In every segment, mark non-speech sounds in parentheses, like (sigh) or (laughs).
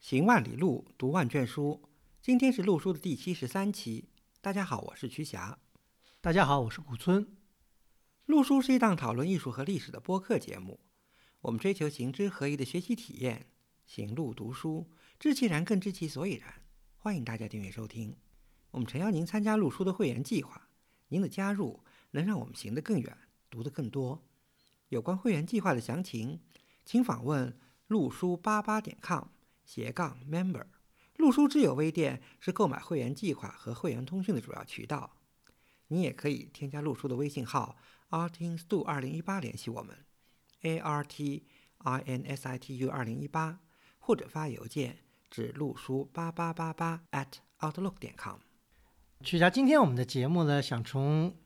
行万里路，读万卷书。今天是陆书的第七十三期。大家好，我是瞿霞。大家好，我是古村。陆书是一档讨论艺术和历史的播客节目。我们追求行知合一的学习体验，行路读书，知其然更知其所以然。欢迎大家订阅收听。我们诚邀您参加陆书的会员计划。您的加入能让我们行得更远，读得更多。有关会员计划的详情，请访问陆书八八点 com 斜杠 member。陆书之友微店是购买会员计划和会员通讯的主要渠道。你也可以添加陆书的微信号 artinstu 二零一八联系我们，a r t i n s i t u 二零一八，或者发邮件至陆书八八八八 at outlook 点 com。曲霞，今天我们的节目呢，想从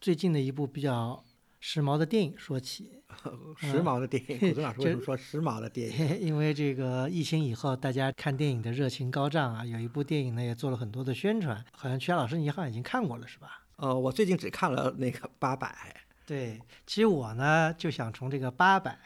最近的一部比较时髦的电影说起。(laughs) 时髦的电影，古村老师为什么说时髦的电影？(laughs) 因为这个疫情以后，大家看电影的热情高涨啊。有一部电影呢，也做了很多的宣传。好像曲霞老师，你好像已经看过了，是吧？呃，我最近只看了那个八百。对，其实我呢，就想从这个八百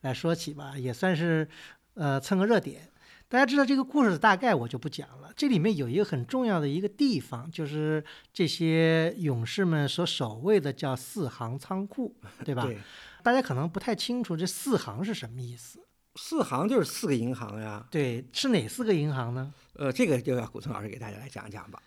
来说起吧，也算是呃蹭个热点。大家知道这个故事的大概，我就不讲了。这里面有一个很重要的一个地方，就是这些勇士们所守卫的叫四行仓库，对吧？对，大家可能不太清楚这四行是什么意思。四行就是四个银行呀。对，是哪四个银行呢？呃，这个就要古村老师给大家来讲讲吧。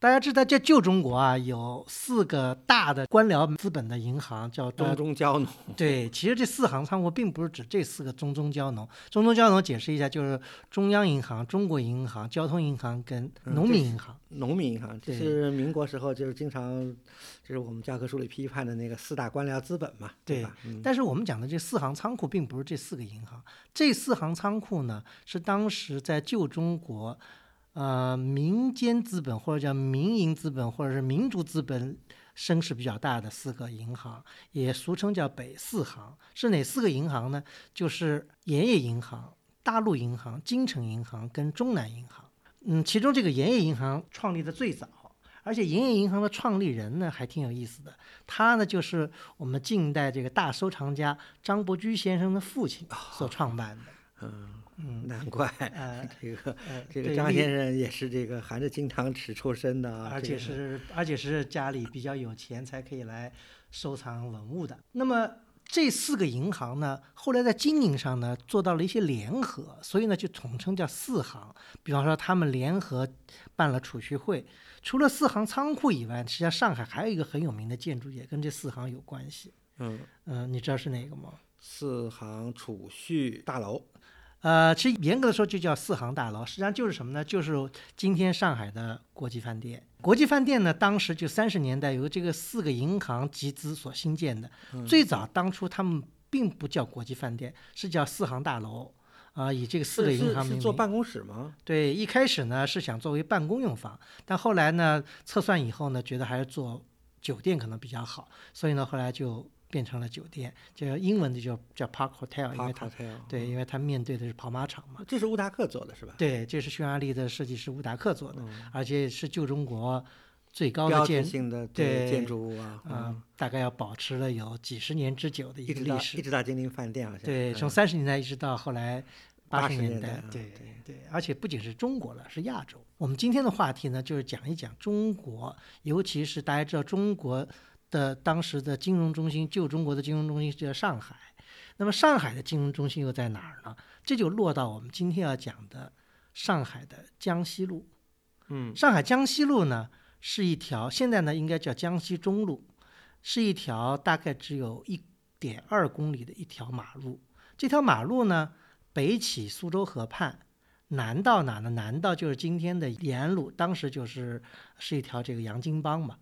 大家知道，在旧中国啊，有四个大的官僚资本的银行，叫中中交农。对，其实这四行仓库并不是指这四个中中交农。中中交农解释一下，就是中央银行、中国银行、交通银行跟农民银行。农民银行，这是民国时候就是经常，就是我们教科书里批判的那个四大官僚资本嘛，对吧？但是我们讲的这四行仓库，并不是这四个银行。这四行仓库呢，是当时在旧中国。呃，民间资本或者叫民营资本或者是民族资本声势比较大的四个银行，也俗称叫北四行，是哪四个银行呢？就是盐业银行、大陆银行、京城银行跟中南银行。嗯，其中这个盐业银行创立的最早，而且盐业银行的创立人呢还挺有意思的，他呢就是我们近代这个大收藏家张伯驹先生的父亲所创办的。嗯。嗯，难怪，(laughs) 这个这个张先生也是这个含着金汤匙出身的，啊而且是而且是家里比较有钱才可以来收藏文物的。那么这四个银行呢，后来在经营上呢做到了一些联合，所以呢就统称叫四行。比方说他们联合办了储蓄会。除了四行仓库以外，实际上上海还有一个很有名的建筑也跟这四行有关系。嗯嗯，你知道是哪个吗？四行储蓄大楼。呃，其实严格的说就叫四行大楼，实际上就是什么呢？就是今天上海的国际饭店。国际饭店呢，当时就三十年代由这个四个银行集资所兴建的。最早当初他们并不叫国际饭店，是叫四行大楼，啊，以这个四个银行名。做办公室吗？对，一开始呢是想作为办公用房，但后来呢测算以后呢，觉得还是做酒店可能比较好，所以呢后来就。变成了酒店，就英文的叫叫 Park Hotel，因为它对，因为它面对的是跑马场嘛。这是乌达克做的是吧？对，这是匈牙利的设计师乌达克做的，而且是旧中国最高的建性的对建筑物啊，嗯，大概要保持了有几十年之久的一个历史，一直到金陵饭店好像。对，从三十年代一直到后来八十年代，对对对，而且不仅是中国了，是亚洲。我们今天的话题呢，就是讲一讲中国，尤其是大家知道中国。的当时的金融中心，旧中国的金融中心就在上海。那么上海的金融中心又在哪儿呢？这就落到我们今天要讲的上海的江西路。嗯，上海江西路呢是一条，现在呢应该叫江西中路，是一条大概只有一点二公里的一条马路。这条马路呢北起苏州河畔，南到哪呢？南到就是今天的延安路，当时就是是一条这个洋泾浜嘛，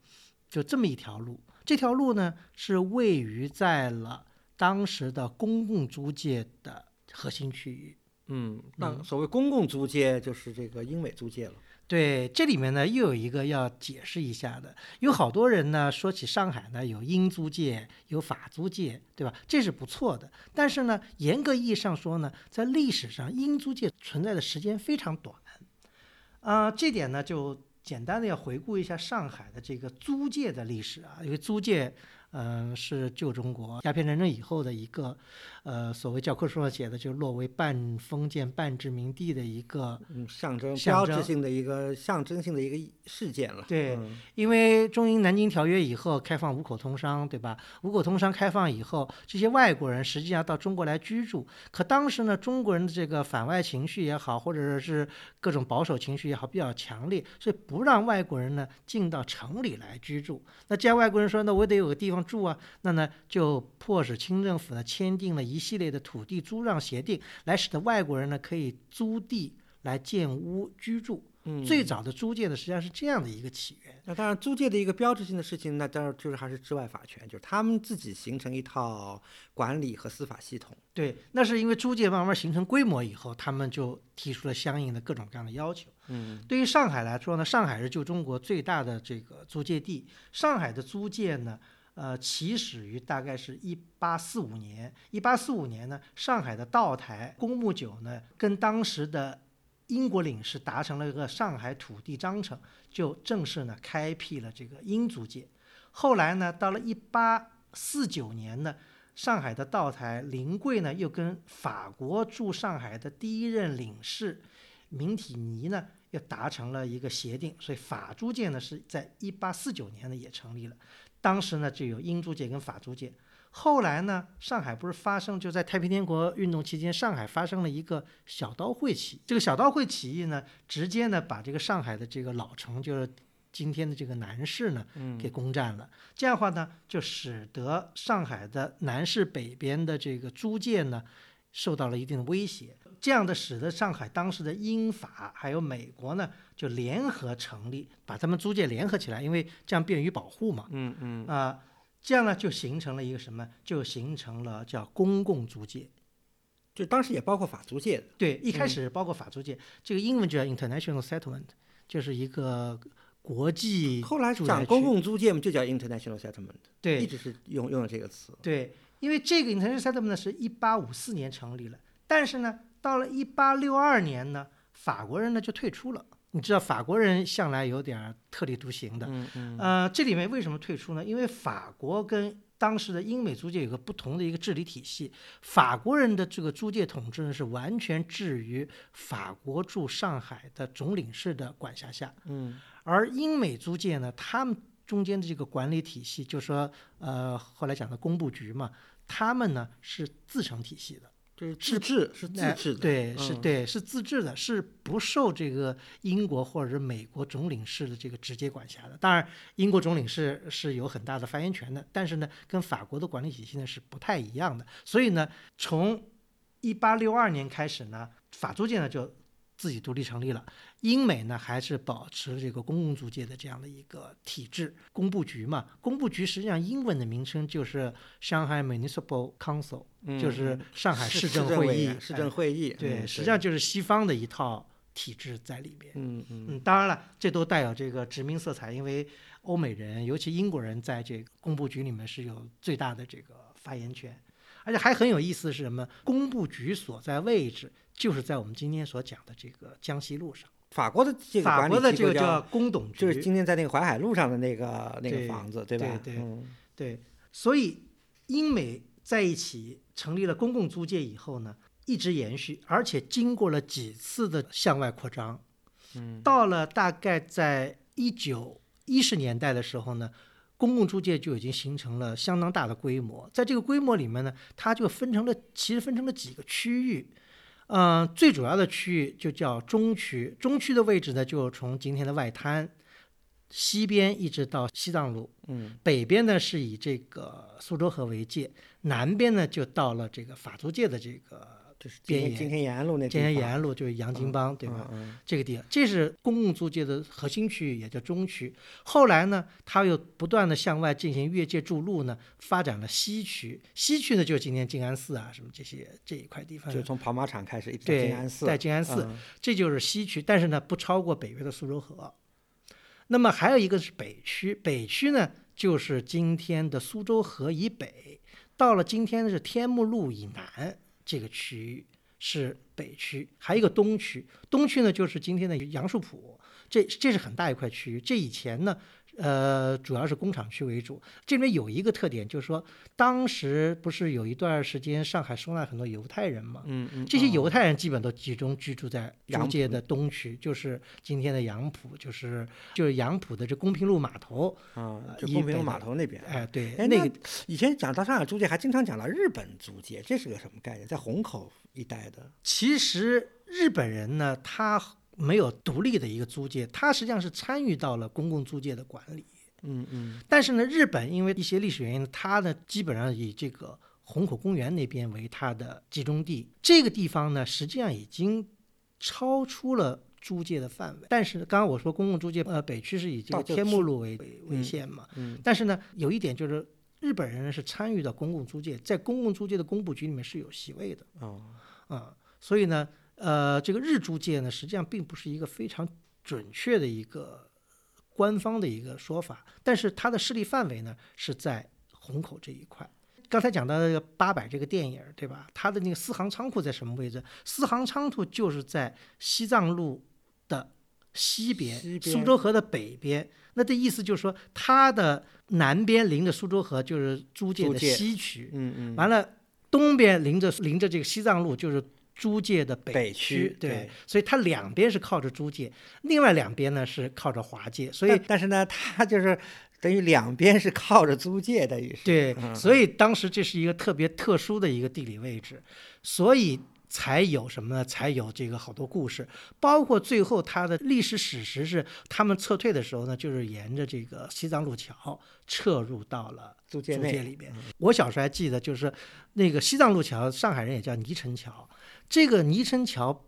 就这么一条路。这条路呢，是位于在了当时的公共租界的核心区域。嗯，那所谓公共租界就是这个英美租界了。对，这里面呢又有一个要解释一下的，有好多人呢说起上海呢有英租界，有法租界，对吧？这是不错的。但是呢，严格意义上说呢，在历史上英租界存在的时间非常短。啊，这点呢就。简单的要回顾一下上海的这个租界的历史啊，因为租界嗯、是旧中国鸦片战争以后的一个，呃，所谓教科书上写的，就落为半封建半殖民地的一个嗯，象征象征标志性的一个象征性的一个事件了。对嗯因为中英南京条约以后开放五口通商，对吧？五口通商开放以后，这些外国人实际上到中国来居住，可当时呢，中国人的这个反外情绪也好，或者是各种保守情绪也好，比较强烈，所以不让外国人呢进到城里来居住。那既然外国人说，那我得有个地方住啊，那呢就迫使清政府呢签订了一系列的土地租让协定，来使得外国人呢可以租地来建屋居住。嗯，最早的租界呢，实际上是这样的一个起源。那当然，租界的一个标志性的事情，那当然就是还是治外法权，就是他们自己形成一套管理和司法系统。对，那是因为租界慢慢形成规模以后，他们就提出了相应的各种各样的要求。嗯对于上海来说呢，上海是旧中国最大的这个租界地。上海的租界呢，呃，起始于大概是一八四五年。一八四五年呢，上海的道台公墓九呢，跟当时的英国领事达成了一个上海土地章程，就正式呢开辟了这个英租界。后来呢，到了一八四九年呢，上海的道台临桂呢，又跟法国驻上海的第一任领事明体尼呢，又达成了一个协定，所以法租界呢是在一八四九年呢也成立了。当时呢就有英租界跟法租界。后来呢，上海不是发生就在太平天国运动期间，上海发生了一个小刀会起义。这个小刀会起义呢，直接呢把这个上海的这个老城，就是今天的这个南市呢，嗯给攻占了。这样的话呢，就使得上海的南市北边的这个租界呢，受到了一定的威胁。这样的使得上海当时的英法还有美国呢，就联合成立，把他们租界联合起来，因为这样便于保护嘛。嗯嗯啊、这样呢就形成了一个什么？就形成了叫公共租界。就当时也包括法租界的。对，一开始包括法租界，这个英文就叫 international settlement，就是一个国际后来讲公共租界嘛，就叫 international settlement，对一直是用用的这个词。对，因为这个 international settlement 呢是一八五四年成立了，但是呢，到了一八六二年呢，法国人呢就退出了。你知道法国人向来有点儿特立独行的，嗯嗯呃，这里面为什么退出呢？因为法国跟当时的英美租界有个不同的一个治理体系，法国人的这个租界统治呢是完全置于法国驻上海的总领事的管辖下，嗯而英美租界呢，他们中间的这个管理体系，就说呃后来讲的工部局嘛，他们呢是自成体系的。就是自治，是自哎治的。对，是嗯对，是自治的，是不受这个英国或者是美国总领事的这个直接管辖的。当然，英国总领事是有很大的发言权的，但是呢，跟法国的管理体系呢是不太一样的。所以呢，从一八六二年开始呢，法租界呢就自己独立成立了。英美呢还是保持了这个公共租界的这样的一个体制，工部局嘛，工部局实际上英文的名称就是 Shanghai Municipal Council，、嗯就是嗯上海市市政会议市哎政会议。对，嗯实际上就是西方的一套体制在里面。嗯嗯嗯，当然了，这都带有这个殖民色彩，因为欧美人，尤其英国人，在这个工部局里面是有最大的这个发言权，而且还很有意思的是什么？工部局所在位置就是在我们今天所讲的这个江西路上，法国的这个法管国的这个叫，叫工董局，就是今天在那个淮海路上的那个那个房子，对吧？对对嗯对，所以英美在一起成立了公共租界以后呢，一直延续，而且经过了几次的向外扩张。嗯，到了大概在一九一十年代的时候呢，公共租界就已经形成了相当大的规模。在这个规模里面呢，它就分成了，其实分成了几个区域。嗯、最主要的区域就叫中区，中区的位置呢，就从今天的外滩西边一直到西藏路，嗯北边呢是以这个苏州河为界，南边呢就到了这个法租界的这个就是边沿今天延安路那地今天方延安路，就是洋泾浜，对吧？这个地方，这是公共租界的核心区域，也叫中区。后来呢，它又不断的向外进行越界筑路呢，发展了西区。西区呢，就是今天静安寺啊，什么这些这一块地方就。从跑马场开始一直到对静安，寺，在静安寺，嗯这就是西区，但是呢，不超过北约的苏州河。那么还有一个是北区，北区呢，就是今天的苏州河以北，到了今天的是天目路以南这个区域是北区，还有一个东区，东区呢就是今天的杨树浦，这这是很大一块区域。这以前呢，呃，主要是工厂区为主。这里面有一个特点，就是说，当时不是有一段时间上海收纳很多犹太人嘛？嗯嗯，这些犹哦太人基本都集中居住在租界的东区，就是今天的杨浦，就是就是杨浦的这公平路码头。啊，呃就公平路码头那边。哎，对，哎，那那个以前讲到上海租界，还经常讲到日本租界，这是个什么概念？在虹口一带的。其实日本人呢，他没有独立的一个租界，它实际上是参与到了公共租界的管理。嗯嗯但是呢，日本因为一些历史原因，它呢基本上以这个虹口公园那边为它的集中地。这个地方呢，实际上已经超出了租界的范围。但是刚刚我说公共租界，呃，北区是以这个天目路为为为嗯线嘛。嗯但是呢，有一点就是日本人是参与到公共租界，在公共租界的工部局里面是有席位的。哦，啊、所以呢，呃，这个日租界呢，实际上并不是一个非常准确的一个官方的一个说法，但是它的势力范围呢是在虹口这一块。刚才讲到那个八百这个电影，对吧？它的那个四行仓库在什么位置？四行仓库就是在西藏路的西边，西边苏州河的北边。那这意思就是说，它的南边临着苏州河，就是租界的西区。嗯嗯，完了，东边临着临着这个西藏路，就是租界的北区，区对所以它两边是靠着租界，另外两边呢是靠着华界，所以但但是呢，它就是等于两边是靠着租界，等于是。对，嗯所以当时这是一个特别特殊的一个地理位置，所以才有什么呢？才有这个好多故事，包括最后它的历史史实是他们撤退的时候呢，就是沿着这个西藏路桥撤入到了租租界内界里面。我小时候还记得，就是那个西藏路桥，上海人也叫泥城桥。这个泥城桥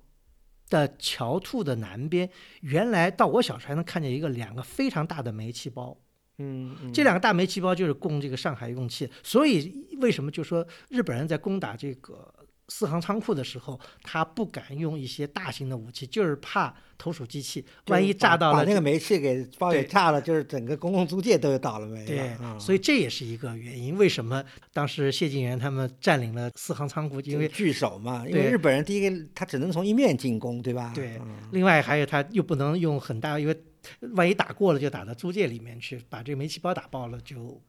的桥兔的南边，原来到我小时候还能看见一个两个非常大的煤气包。嗯嗯，这两个大煤气包就是供这个上海用气，所以为什么就说日本人在攻打这个四行仓库的时候，他不敢用一些大型的武器，就是怕投鼠忌器，万一炸到了这把那个煤气给包给炸了，就是整个公共租界都倒了霉了。对，嗯所以这也是一个原因。为什么当时谢晋元他们占领了四行仓库？因为据守嘛，因为日本人第一个他只能从一面进攻，对吧？对嗯另外还有他又不能用很大，因为万一打过了就打到租界里面去，把这个煤气包打爆了就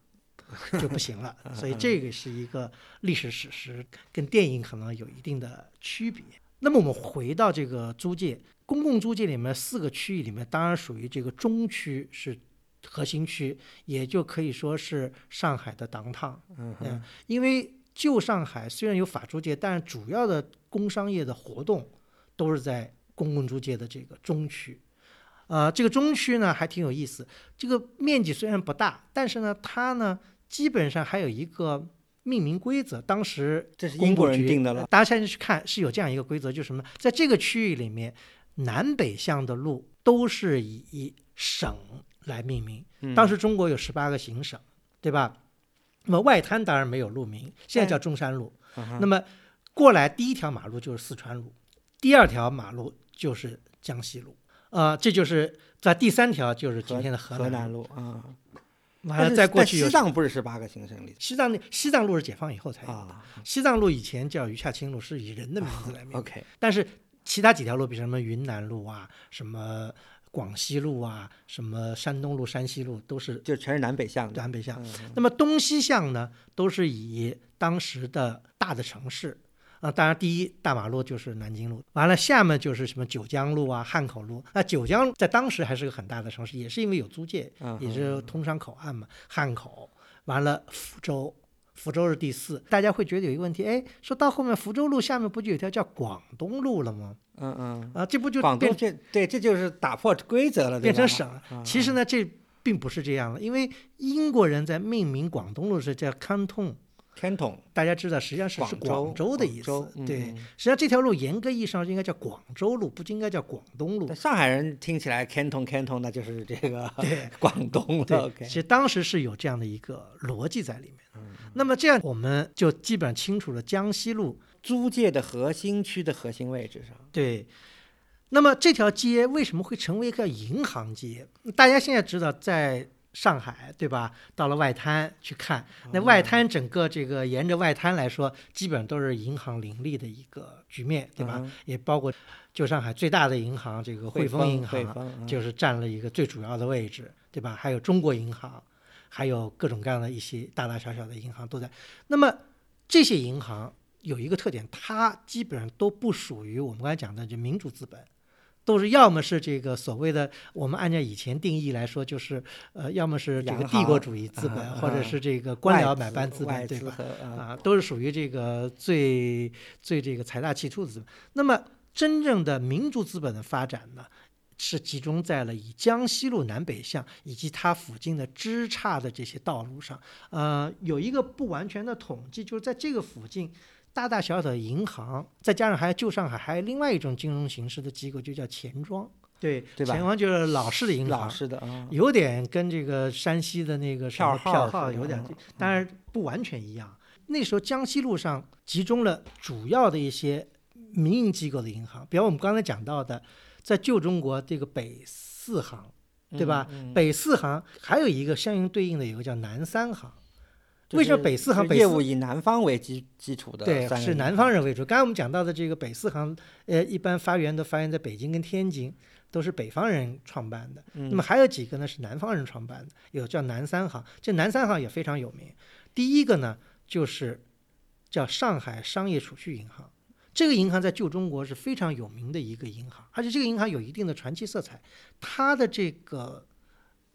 (laughs) 就不行了。所以这个是一个历史史实，跟电影可能有一定的区别。那么我们回到这个租界，公共租界里面四个区域里面，当然属于这个中区是核心区，也就可以说是上海的 downtown。嗯嗯，因为旧上海虽然有法租界，但是主要的工商业的活动都是在公共租界的这个中区。呃，这个中区呢还挺有意思，这个面积虽然不大，但是呢，它呢基本上还有一个命名规则。当时这是英国人定的了。大家现在去看是有这样一个规则，就是什么呢？在这个区域里面，南北向的路都是以省来命名。嗯当时中国有十八个行省，对吧？那么外滩当然没有路名，现在叫中山路。那么过来第一条马路就是四川路，第二条马路就是江西路，呃，这就是在第三条就是今天的河南路啊，完了再过去有西藏不是十八个行省里西藏那西藏路是解放以后才有的，啊西藏路以前叫余下清路，是以人的名字来命名。？OK，但是其他几条路，比如什么云南路啊，什么广西路啊，什么山东路、山西路，都是就全是南北向的。南北向。嗯那么东西向呢，都是以当时的大的城市。啊，当然，第一大马路就是南京路，完了下面就是什么九江路啊、汉口路。那九江在当时还是个很大的城市，也是因为有租界，嗯也是通商口岸嘛。汉口，完了福州，福州是第四。大家会觉得有一个问题，哎，说到后面福州路下面不就有一条叫广东路了吗？嗯嗯，啊，这不就广变东这对，这就是打破规则了，对变成省了。嗯其实呢，这并不是这样的，因为英国人在命名广东路是叫 Canton，天统大家知道，实际上是是广广州的意。思对，嗯实际上这条路严格意义上应该叫广州路，不应该叫广东路。上海人听起来 Canton Canton，那就是这个对 (laughs) 广东了。对其实当时是有这样的一个逻辑在里面。那么这样我们就基本上清楚了江西路租界的核心区的核心位置上，对，那么这条街为什么会成为一个银行街？大家现在知道，在上海，对吧？到了外滩去看，哦那外滩整个这个沿着外滩来说，基本都是银行林立的一个局面，对吧？嗯也包括旧上海最大的银行这个汇丰银行，嗯就是占了一个最主要的位置，对吧？还有中国银行，还有各种各样的一些大大小小的银行都在。那么这些银行有一个特点，它基本上都不属于我们刚才讲的就民主资本。都是要么是这个所谓的，我们按照以前定义来说，就是呃，要么是这个帝国主义资本，啊或者是这个官僚买办资本，对吧？啊啊，都是属于这个最最这个财大气粗的资本。那么真正的民族资本的发展呢，是集中在了以江西路南北向以及它附近的支岔的这些道路上。呃，有一个不完全的统计，就是在这个附近。大大小小的银行，再加上还有旧上海还有另外一种金融形式的机构，就叫钱庄。对，对吧钱庄就是老式的银老行，式的啊，有点跟这个山西的那个票号有点嗯，当然不完全一样。那时候江西路上集中了主要的一些民营机构的银行，比方我们刚才讲到的，在旧中国这个北四行，对吧？北四行还有一个相应对应的有个叫南三行。就是为什么北四行北四就业务以南方为基基础的对，是南方人为主。刚才我们讲到的这个北四行，呃，一般发源都发源在北京跟天津，都是北方人创办的。那么还有几个呢是南方人创办的，有叫南三行，这南三行也非常有名。第一个呢就是叫上海商业储蓄银行，这个银行在旧中国是非常有名的一个银行，而且这个银行有一定的传奇色彩。它的这个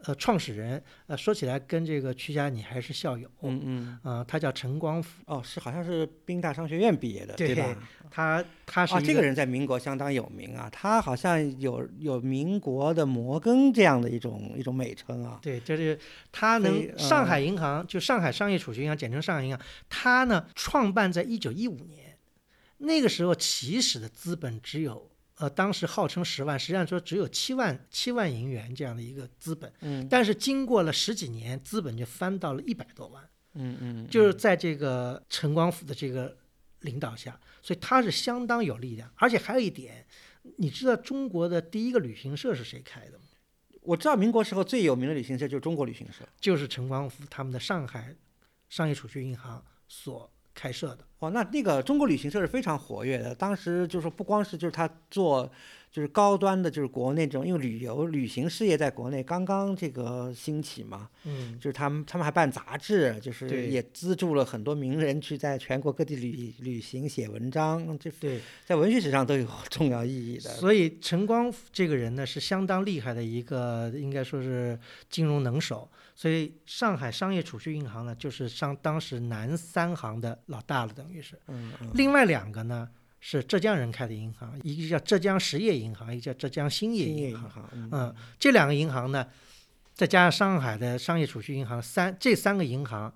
呃创始人，呃说起来跟这个曲家你还是校友，嗯嗯，呃，他叫陈光甫，哦，是好像是宾大商学院毕业的，对吧？他他是这个人在民国相当有名啊，他好像有有民国的摩根这样的一种一种美称啊。对，就是他能上海银行，就上海商业储蓄银行，简称上海银行，他呢创办在一九一五年，那个时候起始的资本只有呃，当时号称十万，实际上说只有七万七万银元这样的一个资本，嗯但是经过了十几年，资本就翻到了一百多万，嗯嗯，就是在这个陈光甫的这个领导下，所以他是相当有力量，而且还有一点，你知道中国的第一个旅行社是谁开的吗？我知道民国时候最有名的旅行社就是中国旅行社。就是陈光甫他们的上海商业储蓄银行所开设的。哦，那那个中国旅行社是非常活跃的，当时就是说不光是就是他做就是高端的，就是国内这种，因为旅游旅行事业在国内刚刚这个兴起嘛，嗯，就是他们他们还办杂志，就是也资助了很多名人去在全国各地旅旅行写文章，这对，在文学史上都有 (laughs) 重要意义的。所以陈光这个人呢是相当厉害的一个，应该说是金融能手。所以上海商业储蓄银行呢，就是上当时南三行的老大了，等于是。嗯嗯另外两个呢是浙江人开的银行，一个叫浙江实业银行，一个叫浙江兴业银行。银行，嗯嗯，这两个银行呢，再加上上海的商业储蓄银行，三这三个银行，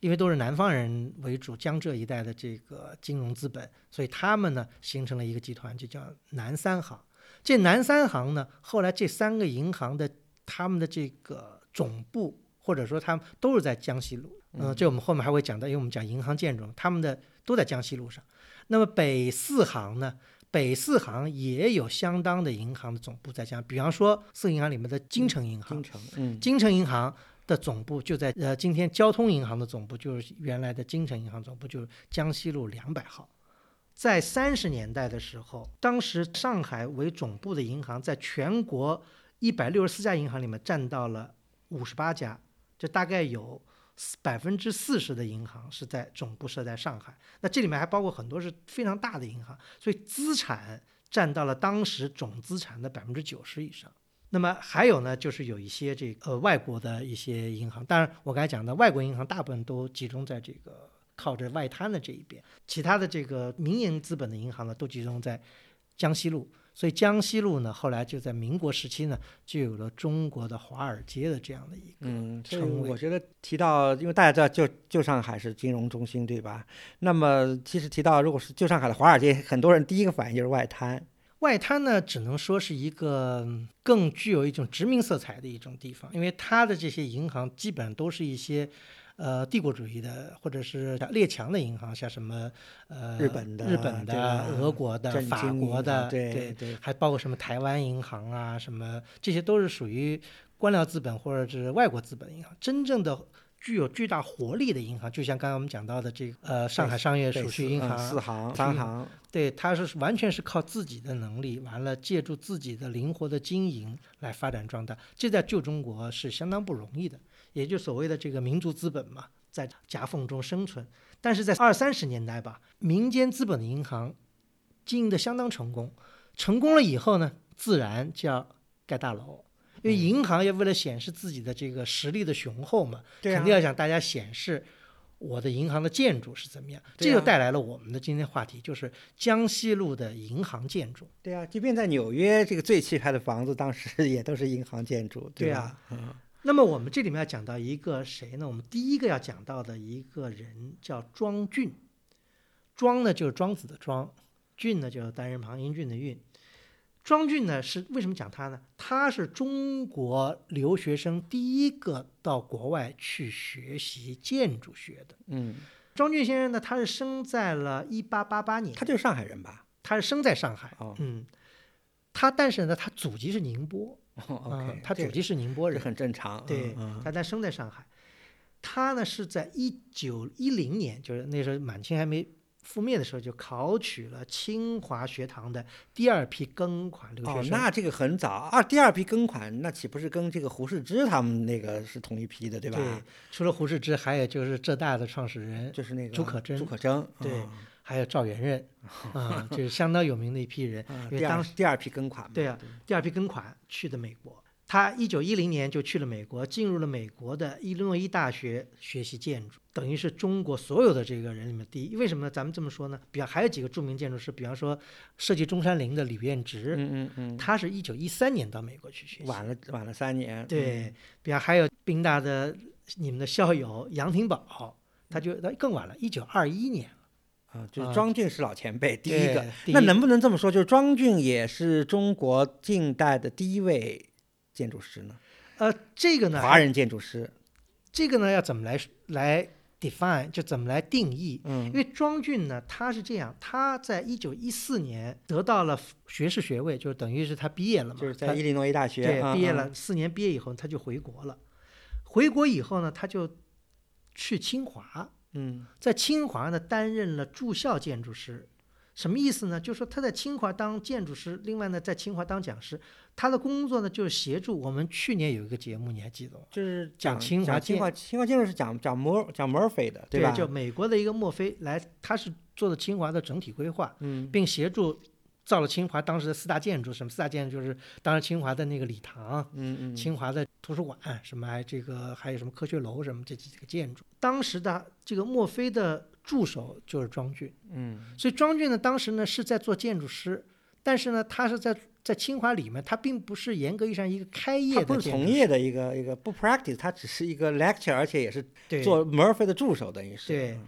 因为都是南方人为主，江浙一带的这个金融资本，所以他们呢形成了一个集团，就叫南三行。这南三行呢，后来这三个银行的他们的这个总部，或者说他们都是在江西路。嗯，这我们后面还会讲到，因为我们讲银行建筑，他们的都在江西路上。那么北四行呢？北四行也有相当的银行的总部在江，比方说四个银行里面的金城银行京，城，嗯金城银行的总部就在呃，今天交通银行的总部就是原来的金城银行总部，就是江西路两百号。在三十年代的时候，当时上海为总部的银行在全国一百六十四家银行里面占到了五十八家，就大概有百分之四十的银行是在总部设在上海。那这里面还包括很多是非常大的银行，所以资产占到了当时总资产的百分之九十以上。那么还有呢，就是有一些这个呃外国的一些银行，当然我刚才讲的外国银行大部分都集中在这个靠着外滩的这一边，其他的这个民营资本的银行呢都集中在江西路，所以江西路呢后来就在民国时期呢就有了中国的华尔街的这样的一个称谓我觉得提到，因为大家知道旧旧上海是金融中心，对吧？那么其实提到如果是旧上海的华尔街，很多人第一个反应就是外滩。外滩呢，只能说是一个嗯更具有一种殖民色彩的一种地方，因为它的这些银行基本上都是一些，呃，帝国主义的或者是列强的银行，像什么呃日本的日本的、俄国的、法国的，对对，还包括什么台湾银行啊，什么这些都是属于官僚资本或者是外国资本银行，真正的具有巨大活力的银行，就像刚刚我们讲到的这个呃上海商业储蓄银行，四行、三行，对，它是完全是靠自己的能力，完了借助自己的灵活的经营来发展壮大，这在旧中国是相当不容易的，也就所谓的这个民族资本嘛，在夹缝中生存。但是在二三十年代吧，民间资本的银行经营的相当成功，成功了以后呢，自然就要盖大楼。因为银行要为了显示自己的这个实力的雄厚嘛，肯定要向大家显示我的银行的建筑是怎么样。啊这就带来了我们的今天话题，就是江西路的银行建筑。对啊，即便在纽约，这个最气派的房子，当时也都是银行建筑，吧对啊？嗯那么我们这里面要讲到一个谁呢？我们第一个要讲到的一个人叫庄俊，庄呢就是庄子的庄，俊呢就是单人旁英俊的俊。庄俊呢是为什么讲他呢？他是中国留学生第一个到国外去学习建筑学的。嗯，庄俊先生呢，他是生在了一八八八年，他就是上海人吧？他是生在上海。哦嗯，他但是呢，他祖籍是宁波，，(laughs) OK，他祖籍是宁波人。很正常，对他但生在上海。他呢是在一九一零年，就是那时候满清还没覆灭的时候，就考取了清华学堂的第二批庚款留学哦，生。那这个很早，二第二批庚款，那岂不是跟这个胡适之他们那个是同一批的，对吧？对，除了胡适之，还有就是浙大的创始人，就是那个朱可桢朱可桢，对嗯还有赵元任，(laughs) 啊、就是相当有名的一批人。啊因为当时第二批庚款嘛，对啊，第二批庚款去的美国。他一九一零年就去了美国，进入了美国的伊利诺伊大学学习建筑，等于是中国所有的这个人里面第一。为什么呢？咱们这么说呢？比方还有几个著名建筑师，比方说设计中山陵的李彦直，嗯嗯嗯，他是一九一三年到美国去学习。晚了晚了三年，对，比方还有宾大的你们的校友杨廷宝，他就他更晚了，一九二一年。啊，就是啊庄俊是老前辈，第一个。那能不能这么说，就是庄俊也是中国近代的第一位建筑师呢？呃，这个呢，华人建筑师，这个呢要怎么来来 define，就怎么来定义？嗯因为庄俊呢，他是这样，他在一九一四年得到了学士学位，就等于是他毕业了嘛，就是在他伊利诺伊大学对毕业了，四年毕业以后他就回国了。回国以后呢，他就去清华，嗯在清华呢担任了驻校建筑师。什么意思呢？就是说他在清华当建筑师，另外呢在清华当讲师。他的工作呢就是协助我们去年有一个节目，你还记得吗？就是讲讲清华清华清华建筑是讲讲摩讲 Murphy 的，吧？就美国的一个墨菲来，他是做的清华的整体规划，嗯并协助造了清华当时的四大建筑。什么四大建筑？就是当时清华的那个礼堂、嗯嗯，清华的图书馆，什么还这个还有什么科学楼什么这几个建筑。当时的这个墨菲的助手就是庄俊，嗯所以庄俊呢当时呢是在做建筑师，但是呢他是在在清华里面，他并不是严格意义上一个开业他的不是从业的一个一个不 practice，他只是一个 lecture，而且也是对做 Murphy 的助手，等于是对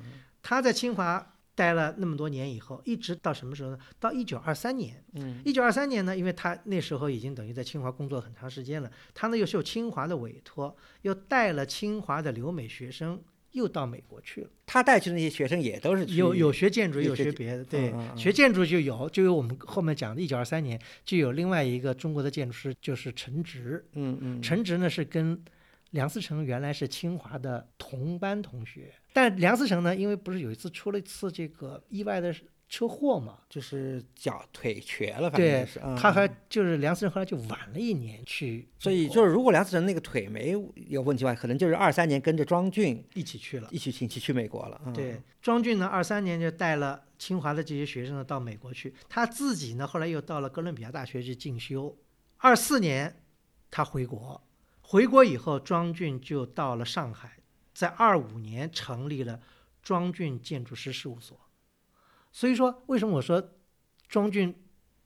他在清华待了那么多年以后，一直到什么时候呢？到一九二三年。嗯一九二三年呢，因为他那时候已经等于在清华工作很长时间了，他呢又受清华的委托，又带了清华的留美学生，又到美国去了。他带去的那些学生也都是有有学建筑，有有学别的，对，嗯嗯学建筑就有，就有我们后面讲的，一九二三年就有另外一个中国的建筑师，就是陈植。嗯嗯陈植呢是跟梁思成原来是清华的同班同学，但梁思成呢，因为不是有一次出了一次这个意外的车祸嘛，就是脚腿瘸了，反正是，嗯他还嗯就是梁思成后来就晚了一年去，所以就是如果梁思成那个腿没有问题的话，可能就是二三年跟着庄俊一起去了。一起一起去美国了。嗯对，庄俊呢，二三年就带了清华的这些学生呢到美国去，他自己呢后来又到了哥伦比亚大学去进修。二四年他回国，回国以后，庄俊就到了上海，在二五年成立了庄俊建筑师事务所。所以说，为什么我说庄俊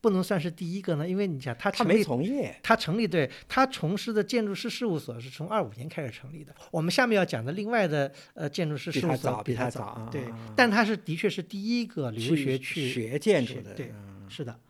不能算是第一个呢？因为你想，他他没从业，他成立对他从事的建筑师事务所是从二五年开始成立的。我们下面要讲的另外的呃建筑师比他事务所早比他早，对早啊啊啊，但他是的确是第一个留学去，学建筑的，对嗯是的。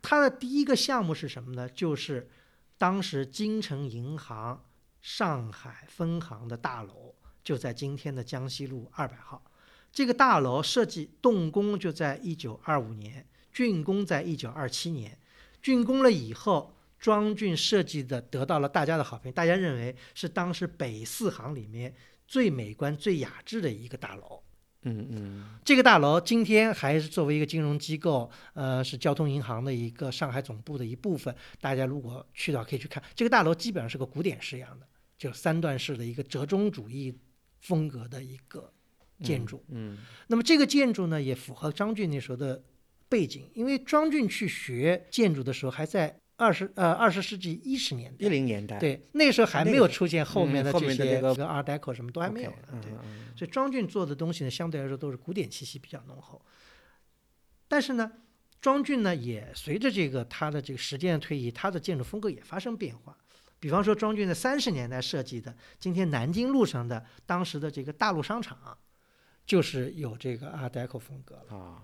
他的第一个项目是什么呢？就是当时金城银行上海分行的大楼，就在今天的江西路二百号。这个大楼设计动工就在一九二五年，竣工在一九二七年。竣工了以后，庄俊设计的得到了大家的好评，大家认为是当时北四行里面最美观、最雅致的一个大楼。嗯嗯这个大楼今天还是作为一个金融机构，呃，是交通银行的一个上海总部的一部分。大家如果去到可以去看，这个大楼基本上是个古典式样的，就是三段式的一个折中主义风格的一个建筑。嗯那么这个建筑呢，也符合张俊那时候的背景，因为张俊去学建筑的时候还在二十呃二十世纪一十年代一。零年代，对，那个时候还没有出现后面的这些这个个 Art Deco 什么都还没有呢。对，所以庄俊做的东西呢，相对来说都是古典气息比较浓厚。但是呢，庄俊呢也随着这个他的这个时间的推移，他的建筑风格也发生变化。比方说，庄俊在三十年代设计的，今天南京路上的当时的这个大陆商场，就是有这个 Art Deco 风格了。啊。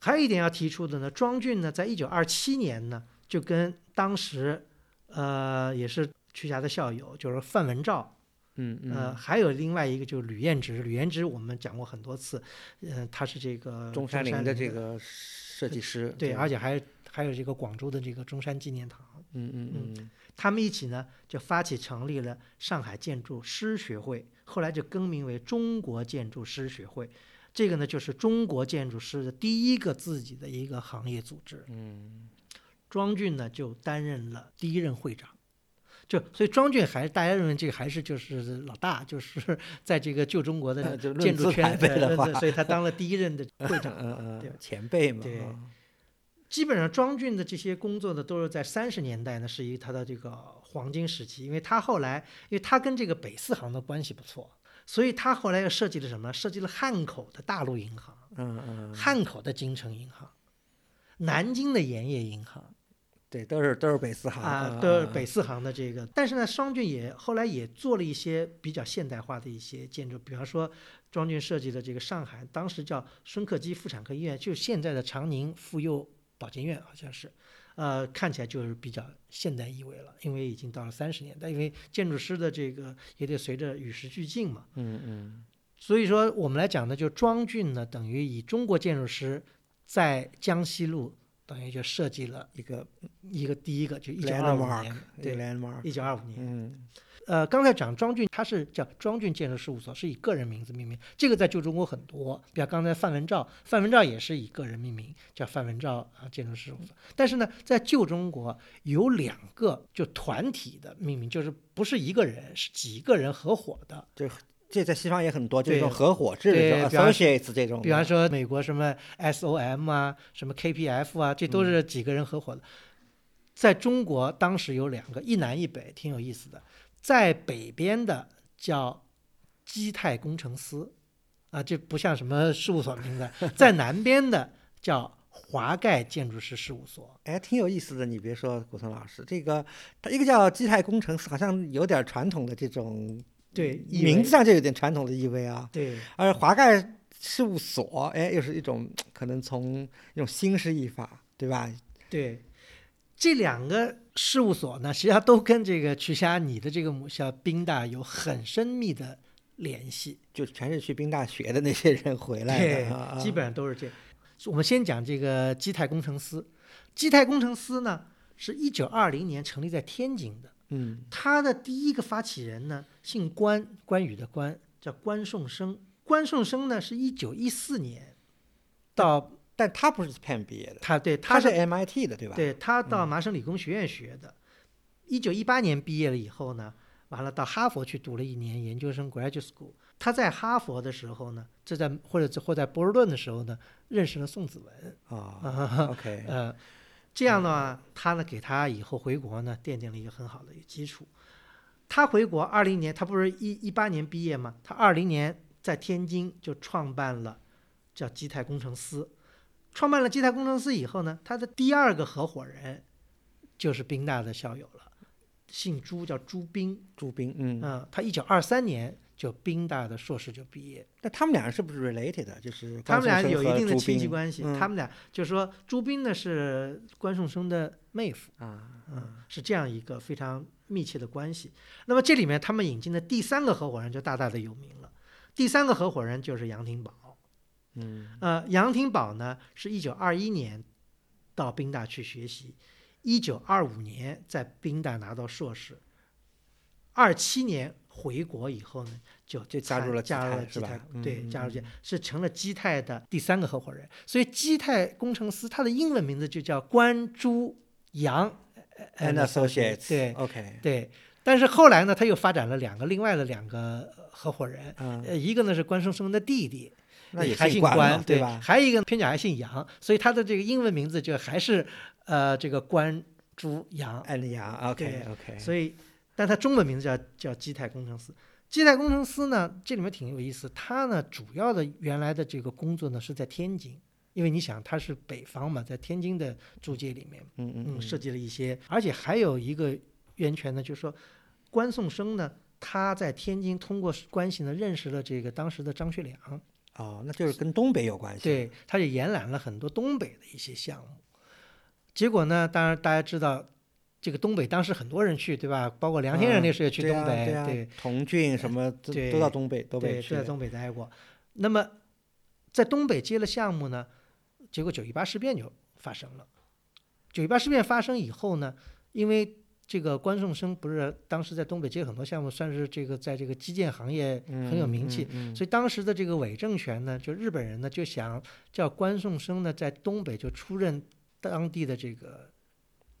还有一点要提出的呢，庄俊呢，在一九二七年呢，就跟当时，呃，也是曲霞的校友，就是范文照，嗯嗯。呃，还有另外一个就是吕彦直，吕彦直我们讲过很多次，嗯、他是这个中山陵的这个设计师，对，而且还还有这个广州的这个中山纪念堂，嗯嗯。嗯他们一起呢就发起成立了上海建筑师学会，后来就更名为中国建筑师学会。这个呢，就是中国建筑师的第一个自己的一个行业组织。嗯庄俊呢就担任了第一任会长，就所以庄俊还是大家认为这个还是就是老大，就是 (laughs) 在这个旧中国的 (laughs) 建筑圈，辈的呃话所以他当了第一任的 (laughs) 会嗯长。嗯对嗯，前辈嘛，对啊基本上庄俊的这些工作呢，都是在三十年代呢，是一他的这个黄金时期，因为他后来，因为他跟这个北四行的关系不错，所以他后来又设计了什么？设计了汉口的大陆银行、嗯嗯，汉口的京城银行、南京的盐业银行。对，都是都是北四行啊，都是北四行的这个。但是呢，庄俊也后来也做了一些比较现代化的一些建筑，比方说庄俊设计的这个上海，当时叫孙克基妇产科医院，就是现在的长宁妇幼保健院，好像是。呃，看起来就是比较现代意味了，因为已经到了三十年代，因为建筑师的这个也得随着与时俱进嘛。嗯嗯所以说，我们来讲呢，就庄俊呢，等于以中国建筑师在江西路等于就设计了一个一个第一个，就一九二五年，对，一九二五年。嗯呃，刚才讲庄俊，他是叫庄俊建设事务所，是以个人名字命名。这个在旧中国很多，比方刚才范文照，范文照也是以个人命名，叫范文照啊建筑事务所。但是呢，在旧中国有两个就团体的命名，就是不是一个人，是几个人合伙的。这在西方也很多，就是这种合伙制的 associates 这种，比方说美国什么 SOM 啊，什么 KPF 啊，这都是几个人合伙的。在中国当时有两个，一南一北，挺有意思的。在北边的叫基泰工程师，啊，这不像什么事务所名字。(laughs) 在南边的叫华盖建筑师事务所。哎，挺有意思的。你别说，古松老师，这个他一个叫基泰工程司，好像有点传统的这种对，名字上就有点传统的意味啊。对而华盖事务所，哎，又是一种可能从一种新式译法，对吧？对，这两个事务所呢，实际上都跟这个曲霞你的这个母校宾大有很深密的联系。就全是去宾大学的那些人回来的，啊，基本上都是这样。我们先讲这个基泰工程师。基泰工程师呢，是一九二零年成立在天津的。嗯他的第一个发起人呢，姓关，关羽的关，叫关颂生。关颂生呢，是一九一四年到但他不是 Penn 毕业的，他对他是是 MIT 的，对吧？，对他到麻省理工学院学的。一九一八年毕业了以后呢，完了到哈佛去读了一年研究生 （graduate school）。他在哈佛的时候呢，这在或者或在波士顿的时候呢，认识了宋子文。啊，(laughs) OK，呃，这样的话，他呢给他以后回国呢奠定了一个很好的一个基础。他回国二零年，他不是一一八年毕业吗？他二零年在天津就创办了叫基泰工程司。创办了基泰工程师以后呢，他的第二个合伙人就是宾大的校友了，姓朱，叫朱斌。朱斌，嗯，嗯，他一九二三年就宾大的硕士就毕业。那他们俩是不是 related 的？就是他们俩有一定的亲戚关系，嗯他们俩就是说，朱斌呢是关颂生的妹夫，啊，嗯，是这样一个非常密切的关系。那么这里面他们引进的第三个合伙人就大大的有名了，第三个合伙人就是杨廷宝。嗯。呃，杨廷宝呢是一九二一年到宾大去学习，一九二五年在宾大拿到硕士，二七年回国以后呢，就就加入了加入了基泰？对，嗯加入基是成了基泰的第三个合伙人。所以基泰工程师他的英文名字就叫关朱杨 And Associates，对 OK，对。但是后来呢，他又发展了两个另外的两个合伙人，嗯，呃，一个呢是关松生的弟弟，那也还姓关关，对吧？还有一个偏角还姓杨，所以他的这个英文名字就还是呃这个关朱杨，安利阳，OK OK，所以但他中文名字叫叫基泰工程师。基泰工程师呢，这里面挺有意思，他呢主要的原来的这个工作呢是在天津，因为你想他是北方嘛，在天津的租界里面，嗯嗯嗯，设计了一些，而且还有一个源泉呢，就是说关颂生呢，他在天津通过关系呢认识了这个当时的张学良，哦，那就是跟东北有关系。，对，他就延揽了很多东北的一些项目。结果呢，当然大家知道，这个东北当时很多人去，对吧？包括梁先生那时候也去东北，啊对啊对童俊什么都对都到东北，东北，去在东北待过。那么在东北接了项目呢，结果九一八事变就发生了。九一八事变发生以后呢，因为这个关颂声不是当时在东北接很多项目，算是这个在这个基建行业很有名气，嗯，嗯所以当时的这个伪政权呢，就日本人呢就想叫关颂声呢在东北就出任当地的这个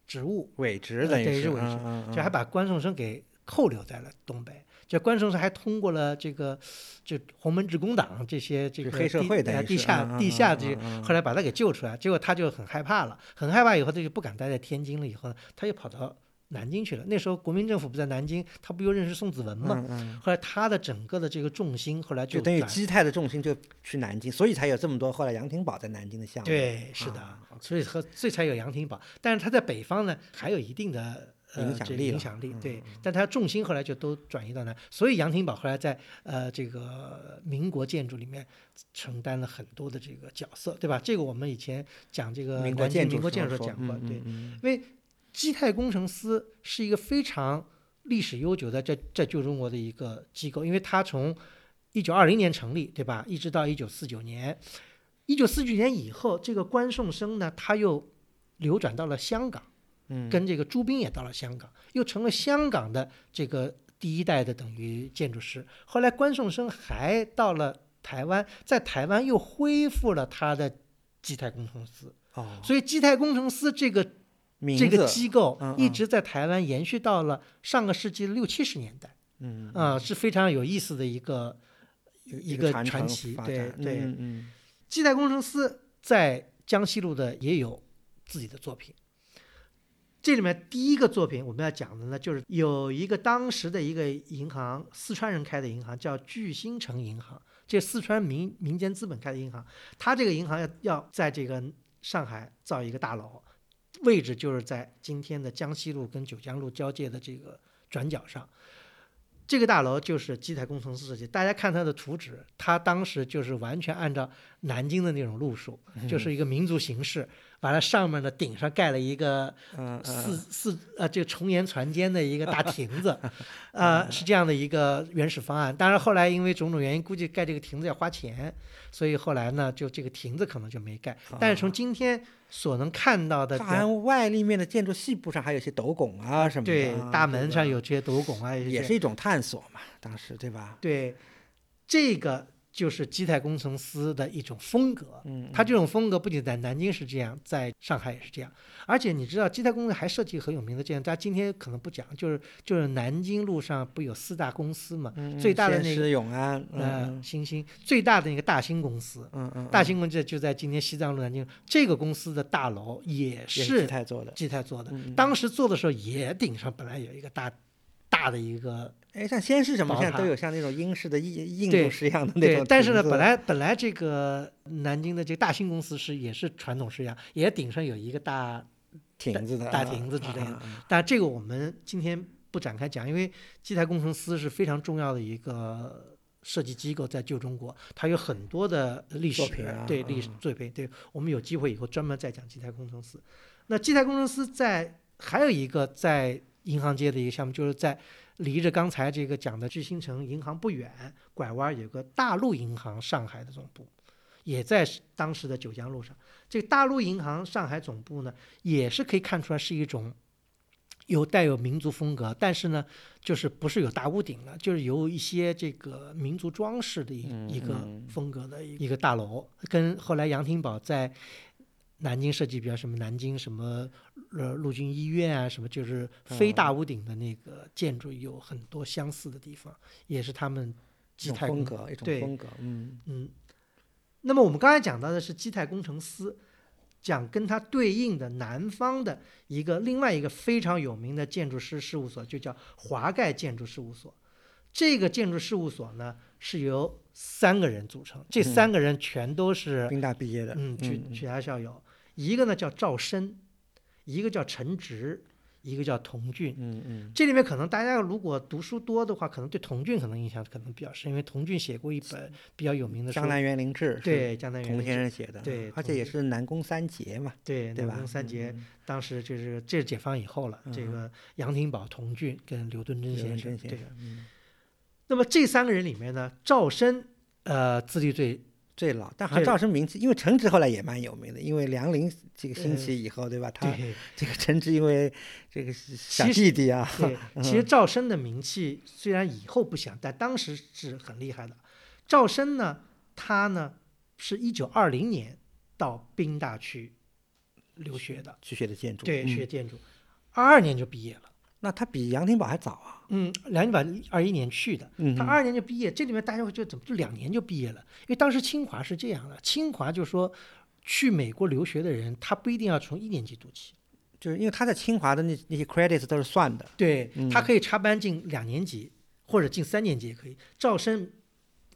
职务，伪职呃等于是，对是伪职就还把关颂声给扣留在了东北。就关颂声还通过了这个就洪门职工党这些这个黑社会地呃等于是地下地下这后来把他给救出来，结果他就很害怕了，很害怕以后他就不敢待在天津了，以后呢他又跑到南京去了。那时候国民政府不在南京，他不又认识宋子文嘛？嗯嗯，后来他的整个的这个重心后来就等于转基泰的重心就去南京，所以才有这么多后来杨廷宝在南京的项目。对，是的，啊所以和所以才有杨廷宝，但是他在北方呢还有一定的。呃，影响力影响力嗯对，但他重心后来就都转移到南，所以杨廷宝后来在呃这个民国建筑里面承担了很多的这个角色，对吧？这个我们以前讲这个民国建筑南京民国时候说建筑讲过，嗯对，因为基泰工程师是一个非常历史悠久的在在旧中国的一个机构，因为它从一九二零年成立，对吧？一直到一九四九年，一九四九年以后，这个关颂声呢，他又流转到了香港，嗯，跟这个朱彬也到了香港，又成了香港的这个第一代的等于建筑师。后来关颂声还到了台湾，在台湾又恢复了他的基泰工程师，哦，所以基泰工程师这个名这个机构一直在台湾延续到了上个世纪六七十年代，嗯啊、是非常有意思的一个一个传奇。发对对，嗯嗯基泰工程师在江西路的也有自己的作品。这里面第一个作品我们要讲的呢，就是有一个当时的一个银行，四川人开的银行，叫聚星城银行，这四川民民间资本开的银行，它这个银行要要在这个上海造一个大楼，位置就是在今天的江西路跟九江路交界的这个转角上。这个大楼就是基泰工程设计，大家看它的图纸，它当时就是完全按照南京的那种路数，就是一个民族形式，把它上面的顶上盖了一个四四呃这个重檐攒尖的一个大 (laughs) 亭子，(laughs) 呃是这样的一个原始方案。当然后来因为种种原因，估计盖这个亭子要花钱，所以后来呢就这个亭子可能就没盖。但是从今天所能看到的它好像外立面的建筑细部上还有一些斗拱啊什么的大门上有这些斗拱啊，也是一种探索嘛，当时对吧？对，这个就是基泰工程师的一种风格。嗯，它这种风格不仅在南京是这样，在上海也是这样。而且你知道，基泰公司还设计很有名的建筑，大家今天可能不讲，就是就是南京路上不有四大公司嘛？嗯最大的那个永安，呃，嗯新兴最大的那个大兴公司，嗯嗯，大兴公司就在今天西藏路南京。这个公司的大楼也也是是基泰做的。基泰做的，当时做的时候也顶上本来有一个大大的一个哎，像先是什么，现在都有像那种英式的印印对度式样的那种，对但是呢，本来本来这个南京的这个大兴公司是也是传统式样，也顶上有一个大，亭子的大啊亭子之类的啊啊啊但这个我们今天不展开讲，因为基台工程师是非常重要的一个设计机构，在旧中国，它有很多的历史对历史嗯作品，对我们有机会以后专门再讲基台工程师。那基台工程师在还有一个在银行街的一个项目，就是在离着刚才这个讲的巨星城银行不远，拐弯有个大陆银行上海的总部，也在当时的九江路上。这个大陆银行上海总部呢，也是可以看出来是一种有带有民族风格，但是呢，就是不是有大屋顶了，就是有一些这个民族装饰的一嗯一个嗯风格的一个大楼，跟后来杨廷宝在南京设计，比如什么南京什么呃陆军医院啊，什么就是非大屋顶的那个建筑有很多相似的地方，也是他们基泰工风格，一种风格，嗯。嗯，那么我们刚才讲到的是基泰工程师，讲跟它对应的南方的一个另外一个非常有名的建筑师事务所，就叫华盖建筑事务所。这个建筑事务所呢是由三个人组成，这三个人全都是宾大毕业的，嗯曲嗯曲家校友，一个呢叫赵申，一个叫陈直，一个叫童俊。嗯嗯这里面可能大家如果读书多的话，可能对童俊可能印象可能比较深，因为童俊写过一本比较有名的书，江南园林志》对江南园林志先生写的，对而且也是南宫三杰嘛，对南对吧？宫三杰嗯，当时就是这是解放以后了，这嗯个杨廷宝、童俊跟刘敦桢先生，先生，嗯那么这三个人里面呢，赵申呃资历最最老，但好像赵升名气，因为陈直后来也蛮有名的，因为梁林这个兴呃起以后，对吧？他这个陈直因为这个小弟弟啊，对，(laughs) 其实赵升的名气虽然以后不响，但当时是很厉害的。赵升呢，他呢是一九二零年到宾大去留学的，去学的建筑，对，嗯学建筑，二二年就毕业了。那他比杨廷宝还早啊，嗯，杨廷宝二一年去的，他二二年就毕业，这里面大家会觉得怎么就两年就毕业了？因为当时清华是这样的，清华就说去美国留学的人，他不一定要从一年级读起，就是因为他在清华的那那些 credits 都是算的，对嗯。他可以插班进两年级或者进三年级也可以。赵升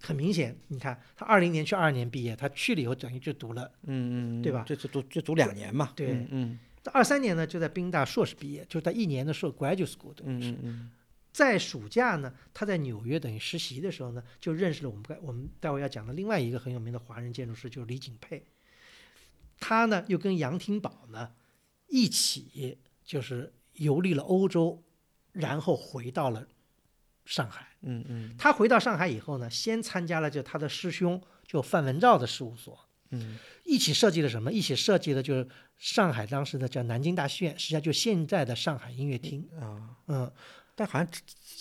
很明显，你看他二零年去二二年毕业，他去了以后等于就读了，嗯嗯，对吧？就就读就读两年嘛，对。嗯嗯二三年呢就在宾大硕士毕业，就在一年的硕 graduate school 等于是。嗯嗯嗯，在暑假呢，他在纽约等于实习的时候呢，就认识了我们该我们待会儿要讲的另外一个很有名的华人建筑师，就是李景佩。他呢又跟杨廷宝呢一起就是游历了欧洲，然后回到了上海。嗯嗯他回到上海以后呢，先参加了就他的师兄就范文照的事务所，嗯。一起设计了什么？一起设计的就是上海当时的叫南京大戏院，实际上就现在的上海音乐厅。啊，嗯，但好像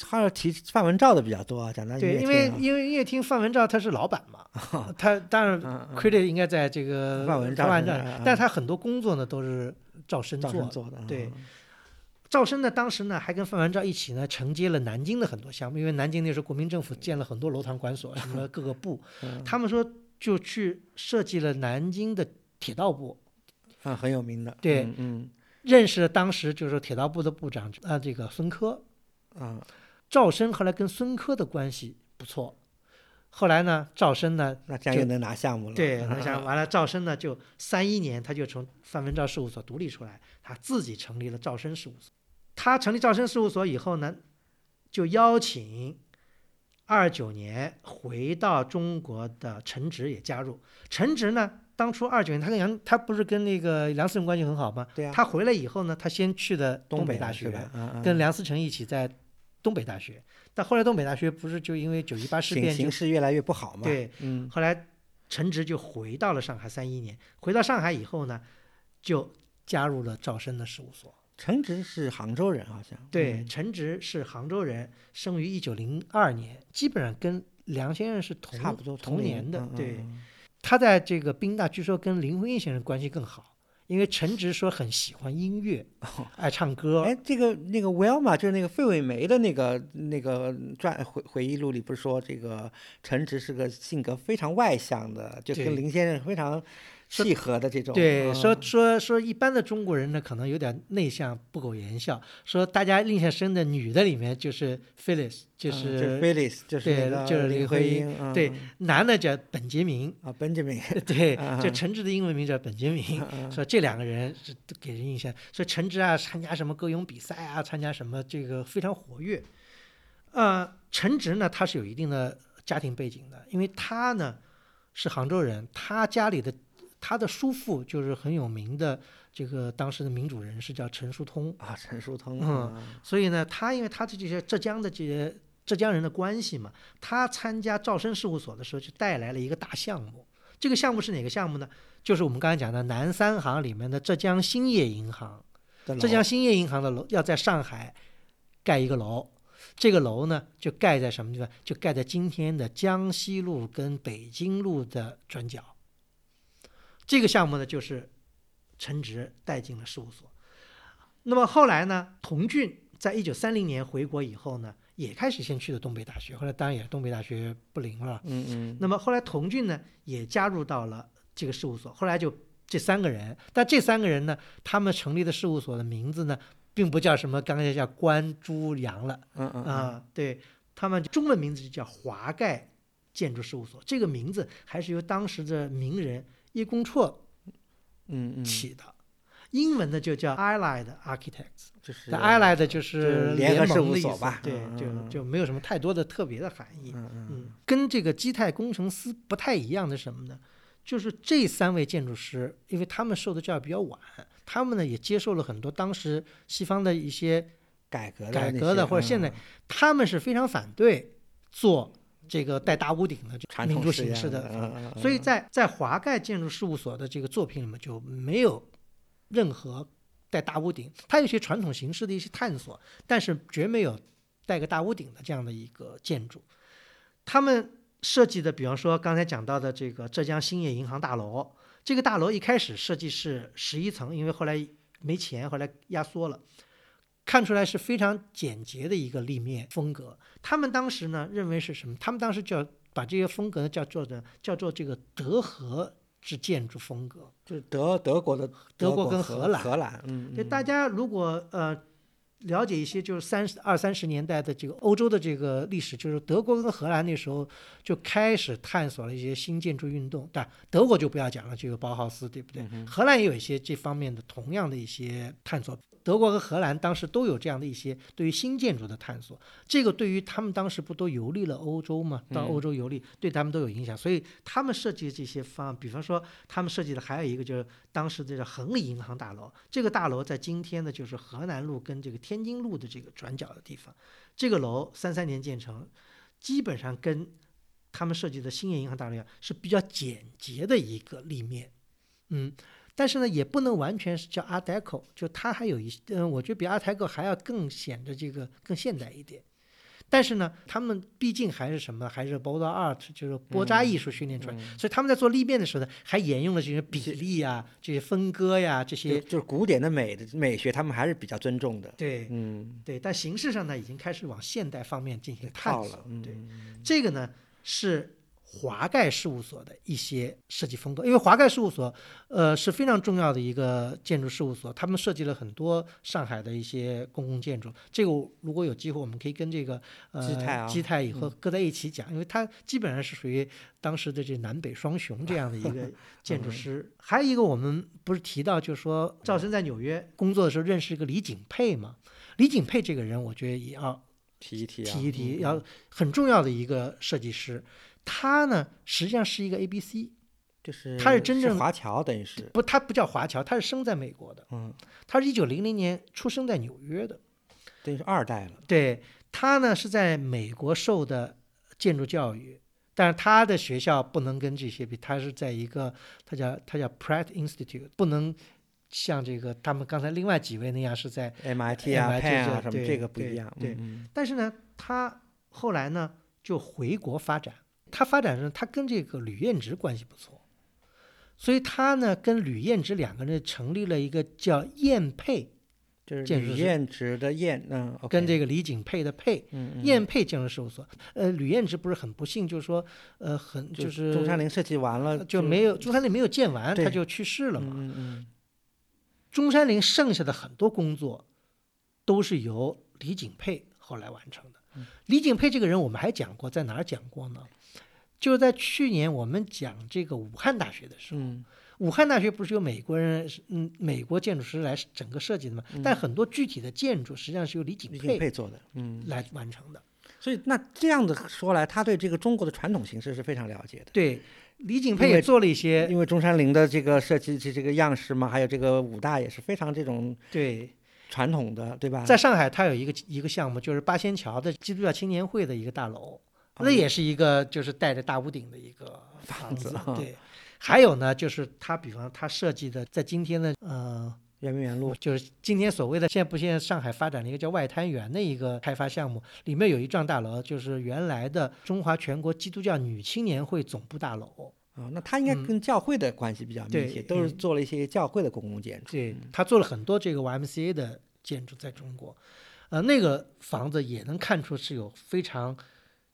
好像提范文照的比较多啊，讲到对，因为因为音乐厅范文照他是老板嘛，(laughs) 他当然 credit 应该在这个范文照范文照，但他很多工作呢都是赵申赵做的。做的，对。嗯。赵申呢，当时呢还跟范文照一起呢承接了南京的很多项目，因为南京那时候国民政府建了很多楼堂馆所，(laughs) 什么各个部，嗯。他们说就去设计了南京的铁道部，啊很有名的，对嗯嗯。认识了当时就是铁道部的部长啊这个孙科，啊。赵升后来跟孙科的关系不错，后来呢赵升呢那这样又能拿项目了，对，啊那像完了，赵升呢，就三一年他就从范文照事务所独立出来，他自己成立了赵升事务所。他成立赵升事务所以后呢，就邀请二九年回到中国的陈直也加入。陈直呢，当初二九年他跟杨他不是跟那个梁思成关系很好吗？对啊，他回来以后呢，他先去的东北北大学，吧？嗯跟梁思成一起在东北大学。但后来东北大学不是就因为九一八事变形势越来越不好吗，对，嗯后来陈直就回到了上海，三一年回到上海以后呢，就加入了赵申的事务所。陈直是杭州人好像，对，嗯。陈直是杭州人，生于一九零二年，基本上跟梁先生是同差不多同年的。对，嗯他在这个宾大据说跟林徽因先生关系更好，因为陈直说很喜欢音乐，爱唱歌。哎，这个那个 Wilma 就是那个费伟梅的那个那个传回回忆录里不是说这个陈直是个性格非常外向的，就对。跟林先生非常契合的这种。对，嗯说说说一般的中国人呢，可能有点内向，不苟言笑。说大家印象深的女的里面就是 Phyllis，就嗯是、就是 Phyllis，就是对就是林林徽因对嗯男的叫本杰明，啊，Benjamin，(laughs) 对，嗯 (laughs) 嗯就陈直的英文名叫本杰明。嗯说这两个人是给人印象，说陈直啊参加什么歌咏比赛啊，参加什么这个非常活跃。呃，陈直呢他是有一定的家庭背景的，因为他呢是杭州人，他家里的他的叔父就是很有名的这个当时的民主人士叫陈叔通，啊，陈叔通，嗯嗯所以呢，他因为他的这些浙江的这些浙江人的关系嘛，他参加赵生事务所的时候就带来了一个大项目，这个项目是哪个项目呢？就是我们刚才讲的南三行里面的浙江兴业银行。浙江兴业银行的楼要在上海盖一个楼，这个楼呢就盖在什么地方？就盖在今天的江西路跟北京路的转角。这个项目呢，就是陈植带进了事务所。那么后来呢，童俊在一九三零年回国以后呢，也开始先去的东北大学，后来当然也是东北大学不灵了。嗯嗯那么后来童俊呢也加入到了这个事务所，后来就这三个人，但这三个人呢，他们成立的事务所的名字呢，并不叫什么刚才叫关朱杨了嗯嗯啊，对他们中文名字就叫华盖建筑事务所，这个名字还是由当时的名人叶公绰嗯嗯，起的。英文呢就叫 Allied Architects，就是那 Allied 就就是是联合事务所吧对，就就没有什么太多的特别的含义。嗯嗯嗯，跟这个基泰工程师不太一样的是什么呢？就是这三位建筑师，因为他们受的教育比较晚，他们呢也接受了很多当时西方的一些，改革的改革的或者现在嗯他们是非常反对做这个带大屋顶的这传民族形式的所以嗯在在华盖建筑事务所的这个作品里面就没有任何带大屋顶，它有些传统形式的一些探索，但是绝没有带个大屋顶的这样的一个建筑。他们设计的，比方说刚才讲到的这个浙江兴业银行大楼，这个大楼一开始设计是十一层，因为后来没钱，后来压缩了。看出来是非常简洁的一个立面风格。他们当时呢认为是什么？他们当时叫把这些风格呢叫做的叫做这个德和之建筑风格。就是德德国的德国跟荷兰荷兰，嗯，对，嗯大家如果呃了解一些就是三十二三十年代的这个欧洲的这个历史，就是德国跟荷兰那时候就开始探索了一些新建筑运动。但德国就不要讲了，这个包豪斯，对不对？荷兰也有一些这方面的同样的一些探索。德国和荷兰当时都有这样的一些对于新建筑的探索，这个对于他们当时不都游历了欧洲嘛？到欧洲游历，对他们都有影响，所以他们设计的这些方案，比方说他们设计的还有一个就是当时这个恒利银行大楼，这个大楼在今天呢就是河南路跟这个天津路的这个转角的地方，这个楼三三年建成，基本上跟他们设计的兴业银行大楼一样，是比较简洁的一个立面，嗯。但是呢，也不能完全是叫 Art Deco，就它还有一，嗯，我觉得比 Art Deco 还要更显得这个更现代一点。但是呢，他们毕竟还是什么，还是 b o d e Art，就是波扎艺术训练出来，所以他们在做立变的时候呢，还沿用了这些比例啊、这些分割呀、这些。就是古典的美的美学，他们还是比较尊重的，对嗯，对，但形式上呢，已经开始往现代方面进行探索了，。嗯，对，这个呢是华盖事务所的一些设计风格，因为华盖事务所，呃是非常重要的一个建筑事务所，他们设计了很多上海的一些公共建筑。这个如果有机会，我们可以跟这个呃基泰啊基泰以后搁在一起讲，因为它基本上是属于当时的这南北双雄这样的一个 (laughs) 建筑师。还有一个我们不是提到，就是说赵生在纽约工作的时候认识一个李景佩嘛，李景佩这个人，我觉得也要提一提啊，提一提，嗯要很重要的一个设计师。他呢，实际上是一个 A B C，就是他是真正华侨，等于是，不，他不叫华侨，他是生在美国的，嗯，他是一九零零年出生在纽约的。等于是二代了，对他呢是在美国受的建筑教育，但是他的学校不能跟这些比，他是在一个他叫他叫 Pratt Institute，不能像这个他们刚才另外几位那样是在 MIT 啊、对什么，这个不一样，对嗯但是呢，他后来呢就回国发展。他发展上，他跟这个吕彦直关系不错，所以他呢跟吕彦直两个人成立了一个叫燕佩，就是吕彦直的彦，嗯，跟这个李景佩的佩，嗯嗯燕佩建筑事务所。呃，吕彦直不是很不幸，就是说，呃，很就就是中山陵设计完了就没有中山陵没有建完，他就去世了嘛。嗯嗯中山陵剩下的很多工作都是由李景佩后来完成的。嗯李景佩这个人，我们还讲过，在哪儿讲过呢？就是在去年我们讲这个武汉大学的时候，嗯武汉大学不是由美国人，嗯，美国建筑师来整个设计的吗？但很多具体的建筑实际上是由李景嗯，李景佩佩做的，嗯，来完成的。所以那这样子说来，他对这个中国的传统形式是非常了解的。对，李景佩也做了一些因为中山陵的这个设计这这个样式嘛，还有这个武大也是非常这种对，传统的，对吧？在上海，它有一个一个项目，就是八仙桥的基督教青年会的一个大楼，那也是一个就是带着大屋顶的一个房子啊对，还有呢，就是它比方它设计的，在今天的呃。圆明园路就是今天所谓的，现在不现在上海发展了一个叫外滩园的一个开发项目，里面有一幢大楼，就是原来的中华全国基督教女青年会总部大楼。啊，那它应该跟教会的关系比较密切，都是做了一些教会的公共建筑。对，他做了很多这个 YMCA 的建筑在中国，呃，那个房子也能看出是有非常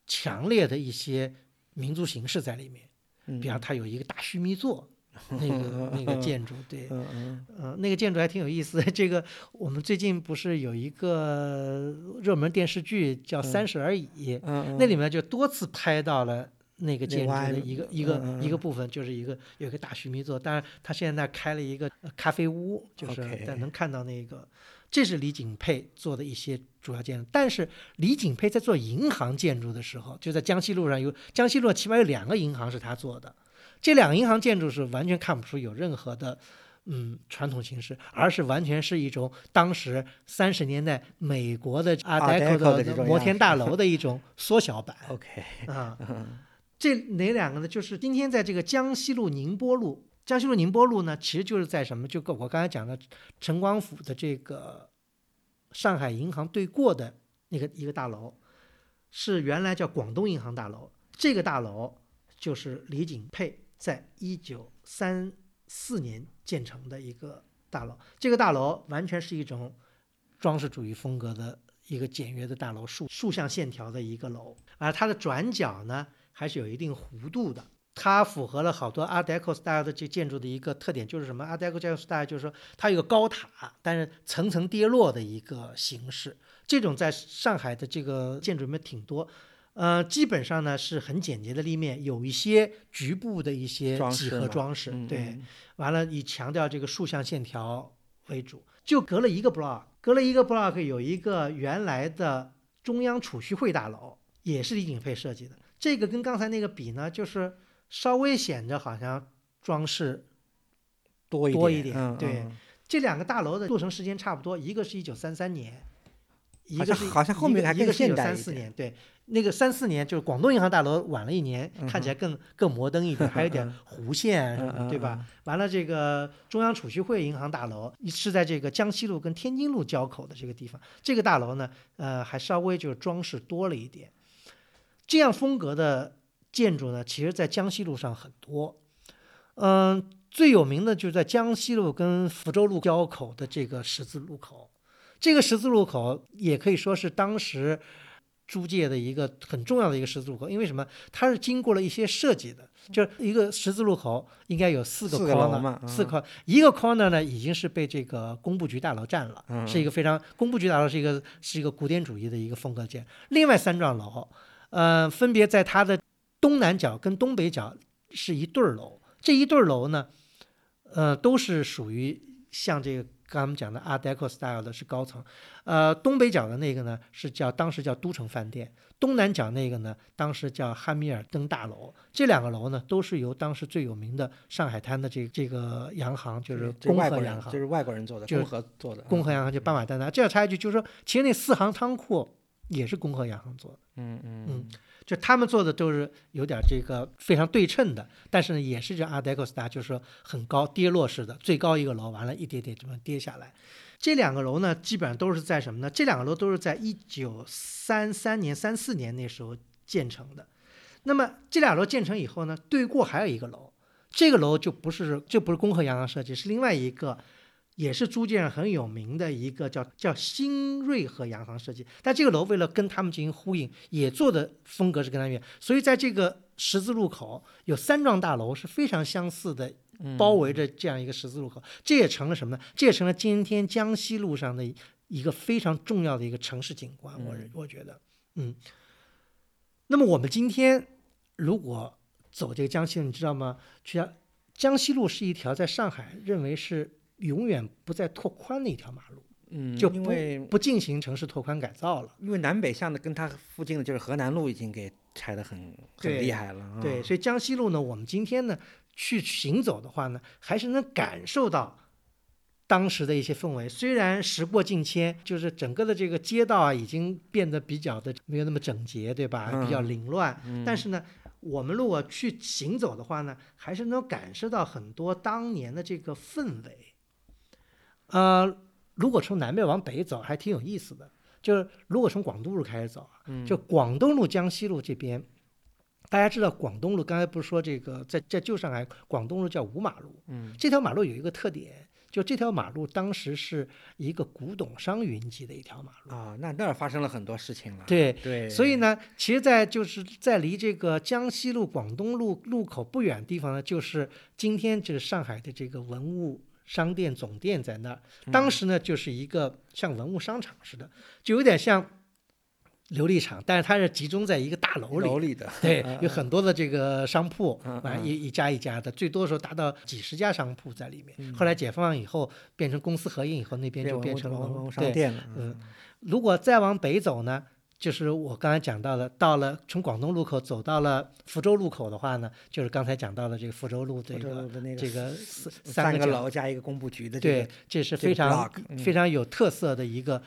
强烈的一些民族形式在里面，比方它有一个大须弥座。(laughs) 那个那个建筑，对，嗯嗯，那个建筑还挺有意思。这个我们最近不是有一个热门电视剧叫《三十而已》，嗯那里面就多次拍到了那个建筑的一个一个一个部分，就是一个有一个大须弥座。当然，他现在那开了一个咖啡屋，就是但能看到那个，这是李景佩做的一些主要建筑。但是李景佩在做银行建筑的时候，就在江西路上有江西路起码有两个银行是他做的。这两个银行建筑是完全看不出有任何的，嗯，传统形式，而是完全是一种当时三十年代美国的阿黛克的摩天大楼的一种缩小版。OK，啊，这哪两个呢？就是今天在这个江西路宁波路，江西路宁波路呢，其实就是在什么？就我刚才讲的陈光甫的这个上海银行对过的那个一个大楼，是原来叫广东银行大楼。这个大楼就是李景佩。在一九三四年建成的一个大楼，这个大楼完全是一种装饰主义风格的一个简约的大楼，竖竖向线条的一个楼，而它的转角呢还是有一定弧度的。它符合了好多 Art Deco style 的这建筑的一个特点，就是什么？Art Deco style 就是说它有个高塔，但是层层跌落的一个形式。这种在上海的这个建筑里面挺多。呃，基本上呢是很简洁的立面，有一些局部的一些几何装饰，对，完了以强调这个竖向线条为主。就隔了一个 block，隔了一个 block，有一个原来的中央储蓄会大楼，也是李景佩设计的。这个跟刚才那个比呢，就是稍微显得好像装饰多多一点。对，这两个大楼的落成时间差不多，一个是一九三三年，一个是好像后面还更现代三四年，对。那个三四年就是广东银行大楼晚了一年，看起来更更摩登一点，(laughs) 还有点弧线，对吧？完了，这个中央储蓄会银行大楼是在这个江西路跟天津路交口的这个地方，这个大楼呢，呃，还稍微就是装饰多了一点。这样风格的建筑呢，其实在江西路上很多。嗯，最有名的就是在江西路跟福州路交口的这个十字路口，这个十字路口也可以说是当时。租界的一个很重要的一个十字路口，因为什么？它是经过了一些设计的，就是一个十字路口应该有四个 corner，四个一个 corner 呢已经是被这个工部局大楼占了，是一个非常工部局大楼是一个是一个古典主义的一个风格建。另外三幢楼，呃，分别在它的东南角跟东北角是一对儿楼，这一对儿楼呢，呃，都是属于像这个。刚我们讲的 Art Deco style 的是高层，呃，东北角的那个呢是叫当时叫都城饭店，东南角那个呢当时叫汉密尔登大楼。这两个楼呢都是由当时最有名的上海滩的这这个洋行，就是工和洋行，就是外国人做的，工和做的，工和洋行就斑马丹拿。这要插一句，就是说，其实那四行仓库也是工和洋行做的。嗯嗯嗯。就他们做的都是有点这个非常对称的，但是呢，也是这 Art Deco style，就是说很高跌落式的，最高一个楼完了，一点点这么跌下来。这两个楼呢，基本上都是在什么呢？这两个楼都是在一九三三年、三四年那时候建成的。那么这俩楼建成以后呢，对过还有一个楼，这个楼就不是就不是工和洋行设计，是另外一个。也是租界上很有名的一个叫叫新瑞和洋行设计，但这个楼为了跟他们进行呼应，也做的风格是跟他们，所以在这个十字路口有三幢大楼是非常相似的，包围着这样一个十字路口，这也成了什么呢？这也成了今天江西路上的一个非常重要的一个城市景观。我我觉得，嗯。那么我们今天如果走这个江西路，你知道吗？去江西路是一条在上海认为是。永远不再拓宽的一条马路，嗯，就因为不进行城市拓宽改造了。因为南北向的跟它附近的就是河南路已经给拆得很很厉害了。对，所以江西路呢，我们今天呢去行走的话呢，还是能感受到当时的一些氛围。虽然时过境迁，就是整个的这个街道啊，已经变得比较的没有那么整洁，对吧？比较凌乱。但是呢，我们如果去行走的话呢，还是能感受到很多当年的这个氛围。呃，如果从南面往北走，还挺有意思的。就是如果从广东路开始走啊，就广东路、江西路这边，大家知道广东路，刚才不是说这个在在旧上海广东路叫五马路，嗯，这条马路有一个特点，就这条马路当时是一个古董商云集的一条马路。啊，那那儿发生了很多事情了。对，对，所以呢，其实，在就是在离这个江西路、广东路路口不远的地方呢，就是今天就是上海的这个文物商店总店在那儿。当时呢，就是一个像文物商场似的，就有点像琉璃厂，但是它是集中在一个大楼里。楼里的，对嗯，有很多的这个商铺，嗯啊，嗯一一家一家的，最多的时候达到几十家商铺在里面。嗯后来解放以后，变成公司合营以后，那边就变成了文物商店了。嗯如果再往北走呢，就是我刚才讲到的，到了从广东路口走到了福州路口的话呢，就是刚才讲到的这个福州路这个这个三三个楼加一个工部局的这对，，这是这个非常非常有特色的一个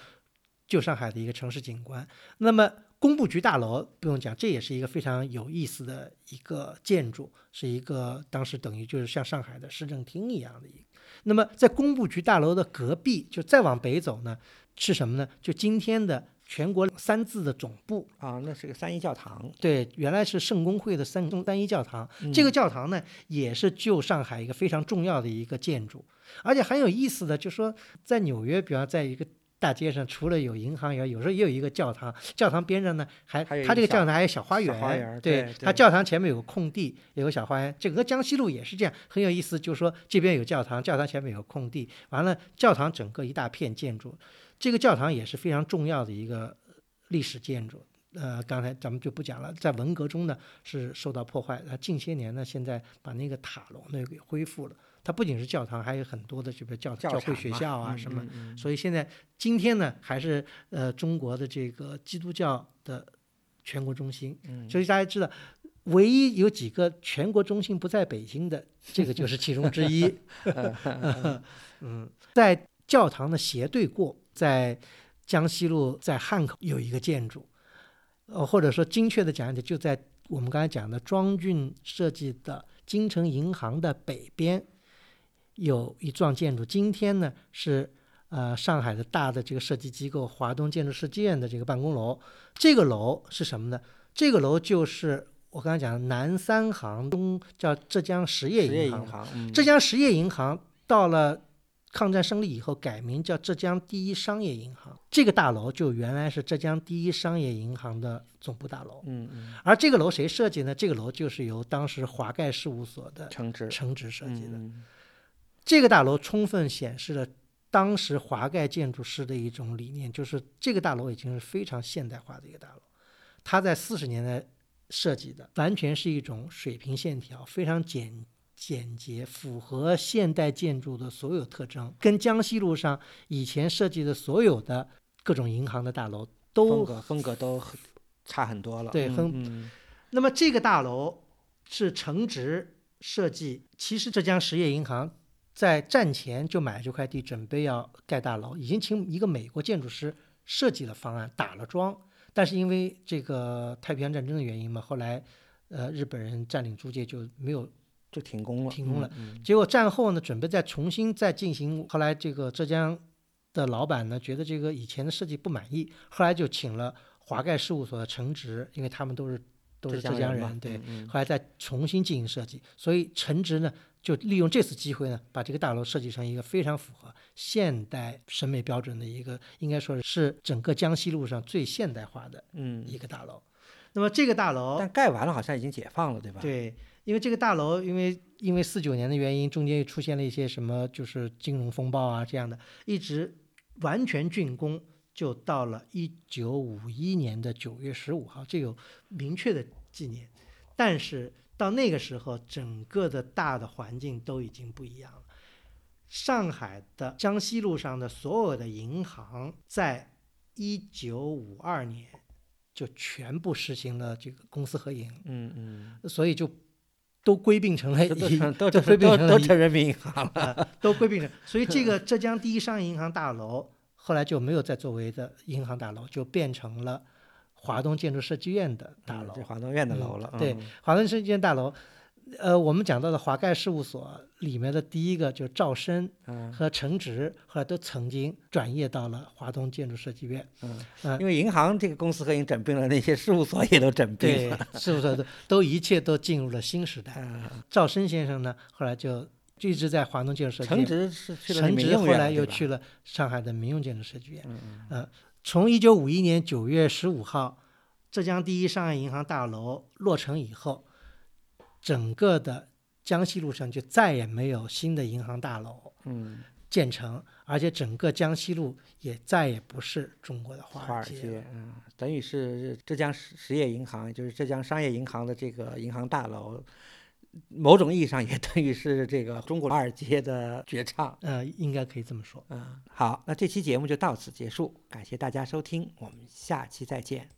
旧上海的一个城市景观。那么工部局大楼不用讲，这也是一个非常有意思的一个建筑，是一个当时等于就是像上海的市政厅一样的一个。那么在工部局大楼的隔壁，就再往北走呢，是什么呢？就今天的全国三字的总部。啊，那是个三一教堂。对，原来是圣公会的三中单一教堂。嗯这个教堂呢，也是旧上海一个非常重要的一个建筑，而且很有意思的，就说在纽约，比方在一个大街上，除了有银行以外，有时候也有一个教堂。教堂边上呢，还还它这个教堂还有小花园。小花园对它教堂前面有个空地，有个小花园。整个江西路也是这样，很有意思。就是说这边有教堂，教堂前面有空地，完了教堂整个一大片建筑，这个教堂也是非常重要的一个历史建筑。呃，刚才咱们就不讲了，在文革中呢是受到破坏，那近些年呢，现在把那个塔楼呢给恢复了。它不仅是教堂，还有很多的这个教教教会学校啊什么，嗯嗯所以现在今天呢，还是呃中国的这个基督教的全国中心。嗯所以大家知道，唯一有几个全国中心不在北京的，这个就是其中之一。(laughs) (laughs) 嗯，在教堂的斜对过，在江西路在汉口有一个建筑，呃，或者说精确的讲一点，就在我们刚才讲的庄俊设计的金城银行的北边有一幢建筑，今天呢是呃上海的大的这个设计机构华东建筑设计院的这个办公楼。这个楼是什么呢？这个楼就是我刚才讲的南三行东叫浙江实业实业银行银。行，嗯浙江实业银行到了抗战胜利以后改名叫浙江第一商业银行。这个大楼就原来是浙江第一商业银行的总部大楼。嗯嗯，而这个楼谁设计呢？这个楼就是由当时华盖事务所的承职承职设计的。嗯这个大楼充分显示了当时华盖建筑师的一种理念，就是这个大楼已经是非常现代化的一个大楼。它在四十年代设计的，完全是一种水平线条，非常简简洁，符合现代建筑的所有特征，跟江西路上以前设计的所有的各种银行的大楼风都格风格都很差很多了。嗯对很嗯那么这个大楼是承职设计，其实浙江实业银行在战前就买了这块地，准备要盖大楼，已经请一个美国建筑师设计了方案，打了桩，但是因为这个太平洋战争的原因嘛，后来呃日本人占领租界就没有就停工了，停工了结果战后呢，准备再重新再进行。后来这个浙江的老板呢，觉得这个以前的设计不满意，后来就请了华盖事务所的陈植，因为他们都是都是浙江嘛人，对。嗯嗯后来再重新进行设计，所以陈植呢就利用这次机会呢，把这个大楼设计成一个非常符合现代审美标准的一个，应该说是整个江西路上最现代化的嗯，一个大楼。那么这个大楼但盖完了好像已经解放了，对吧？，对，因为这个大楼，因为因为四九年的原因，中间又出现了一些什么，就是金融风暴啊这样的，一直完全竣工，就到了一九五一年的九月十五号，这有明确的纪念。但是到那个时候，整个的大的环境都已经不一样了。上海的江西路上的所有的银行，在一九五二年就全部实行了这个公私合营。嗯嗯，所以就都归并成了都都都成都归并成了都成人民银行了。啊，都归并成。所以这个 (laughs) 浙江第一商业银行大楼后来就没有再作为的银行大楼，就变成了华东建筑设计院的大楼。华东院的嗯楼了。对嗯，华东设计院大楼，呃，我们讲到的华盖事务所里面的第一个就是赵深嗯和陈植，后来都曾经转业到了华东建筑设计院。嗯嗯因为银行这个公司已经整并了，那些事务所也都整并了对了。，事务所都都一切都进入了新时代。嗯，赵深先生呢，后来就就一直在华东建筑设计院。陈植是去了那陈植民用院后来又去了上海的民用建筑设计院。嗯嗯呃，从一九五一年九月十五号，浙江第一商业银行大楼落成以后，整个的江西路上就再也没有新的银行大楼嗯，建成，而且整个江西路也再也不是中国的华华尔。街，嗯，等于是浙江实实业银行，就是浙江商业银行的这个银行大楼，某种意义上也等于是这个中国华尔街的绝唱。呃，应该可以这么说。嗯，好，那这期节目就到此结束，感谢大家收听，我们下期再见。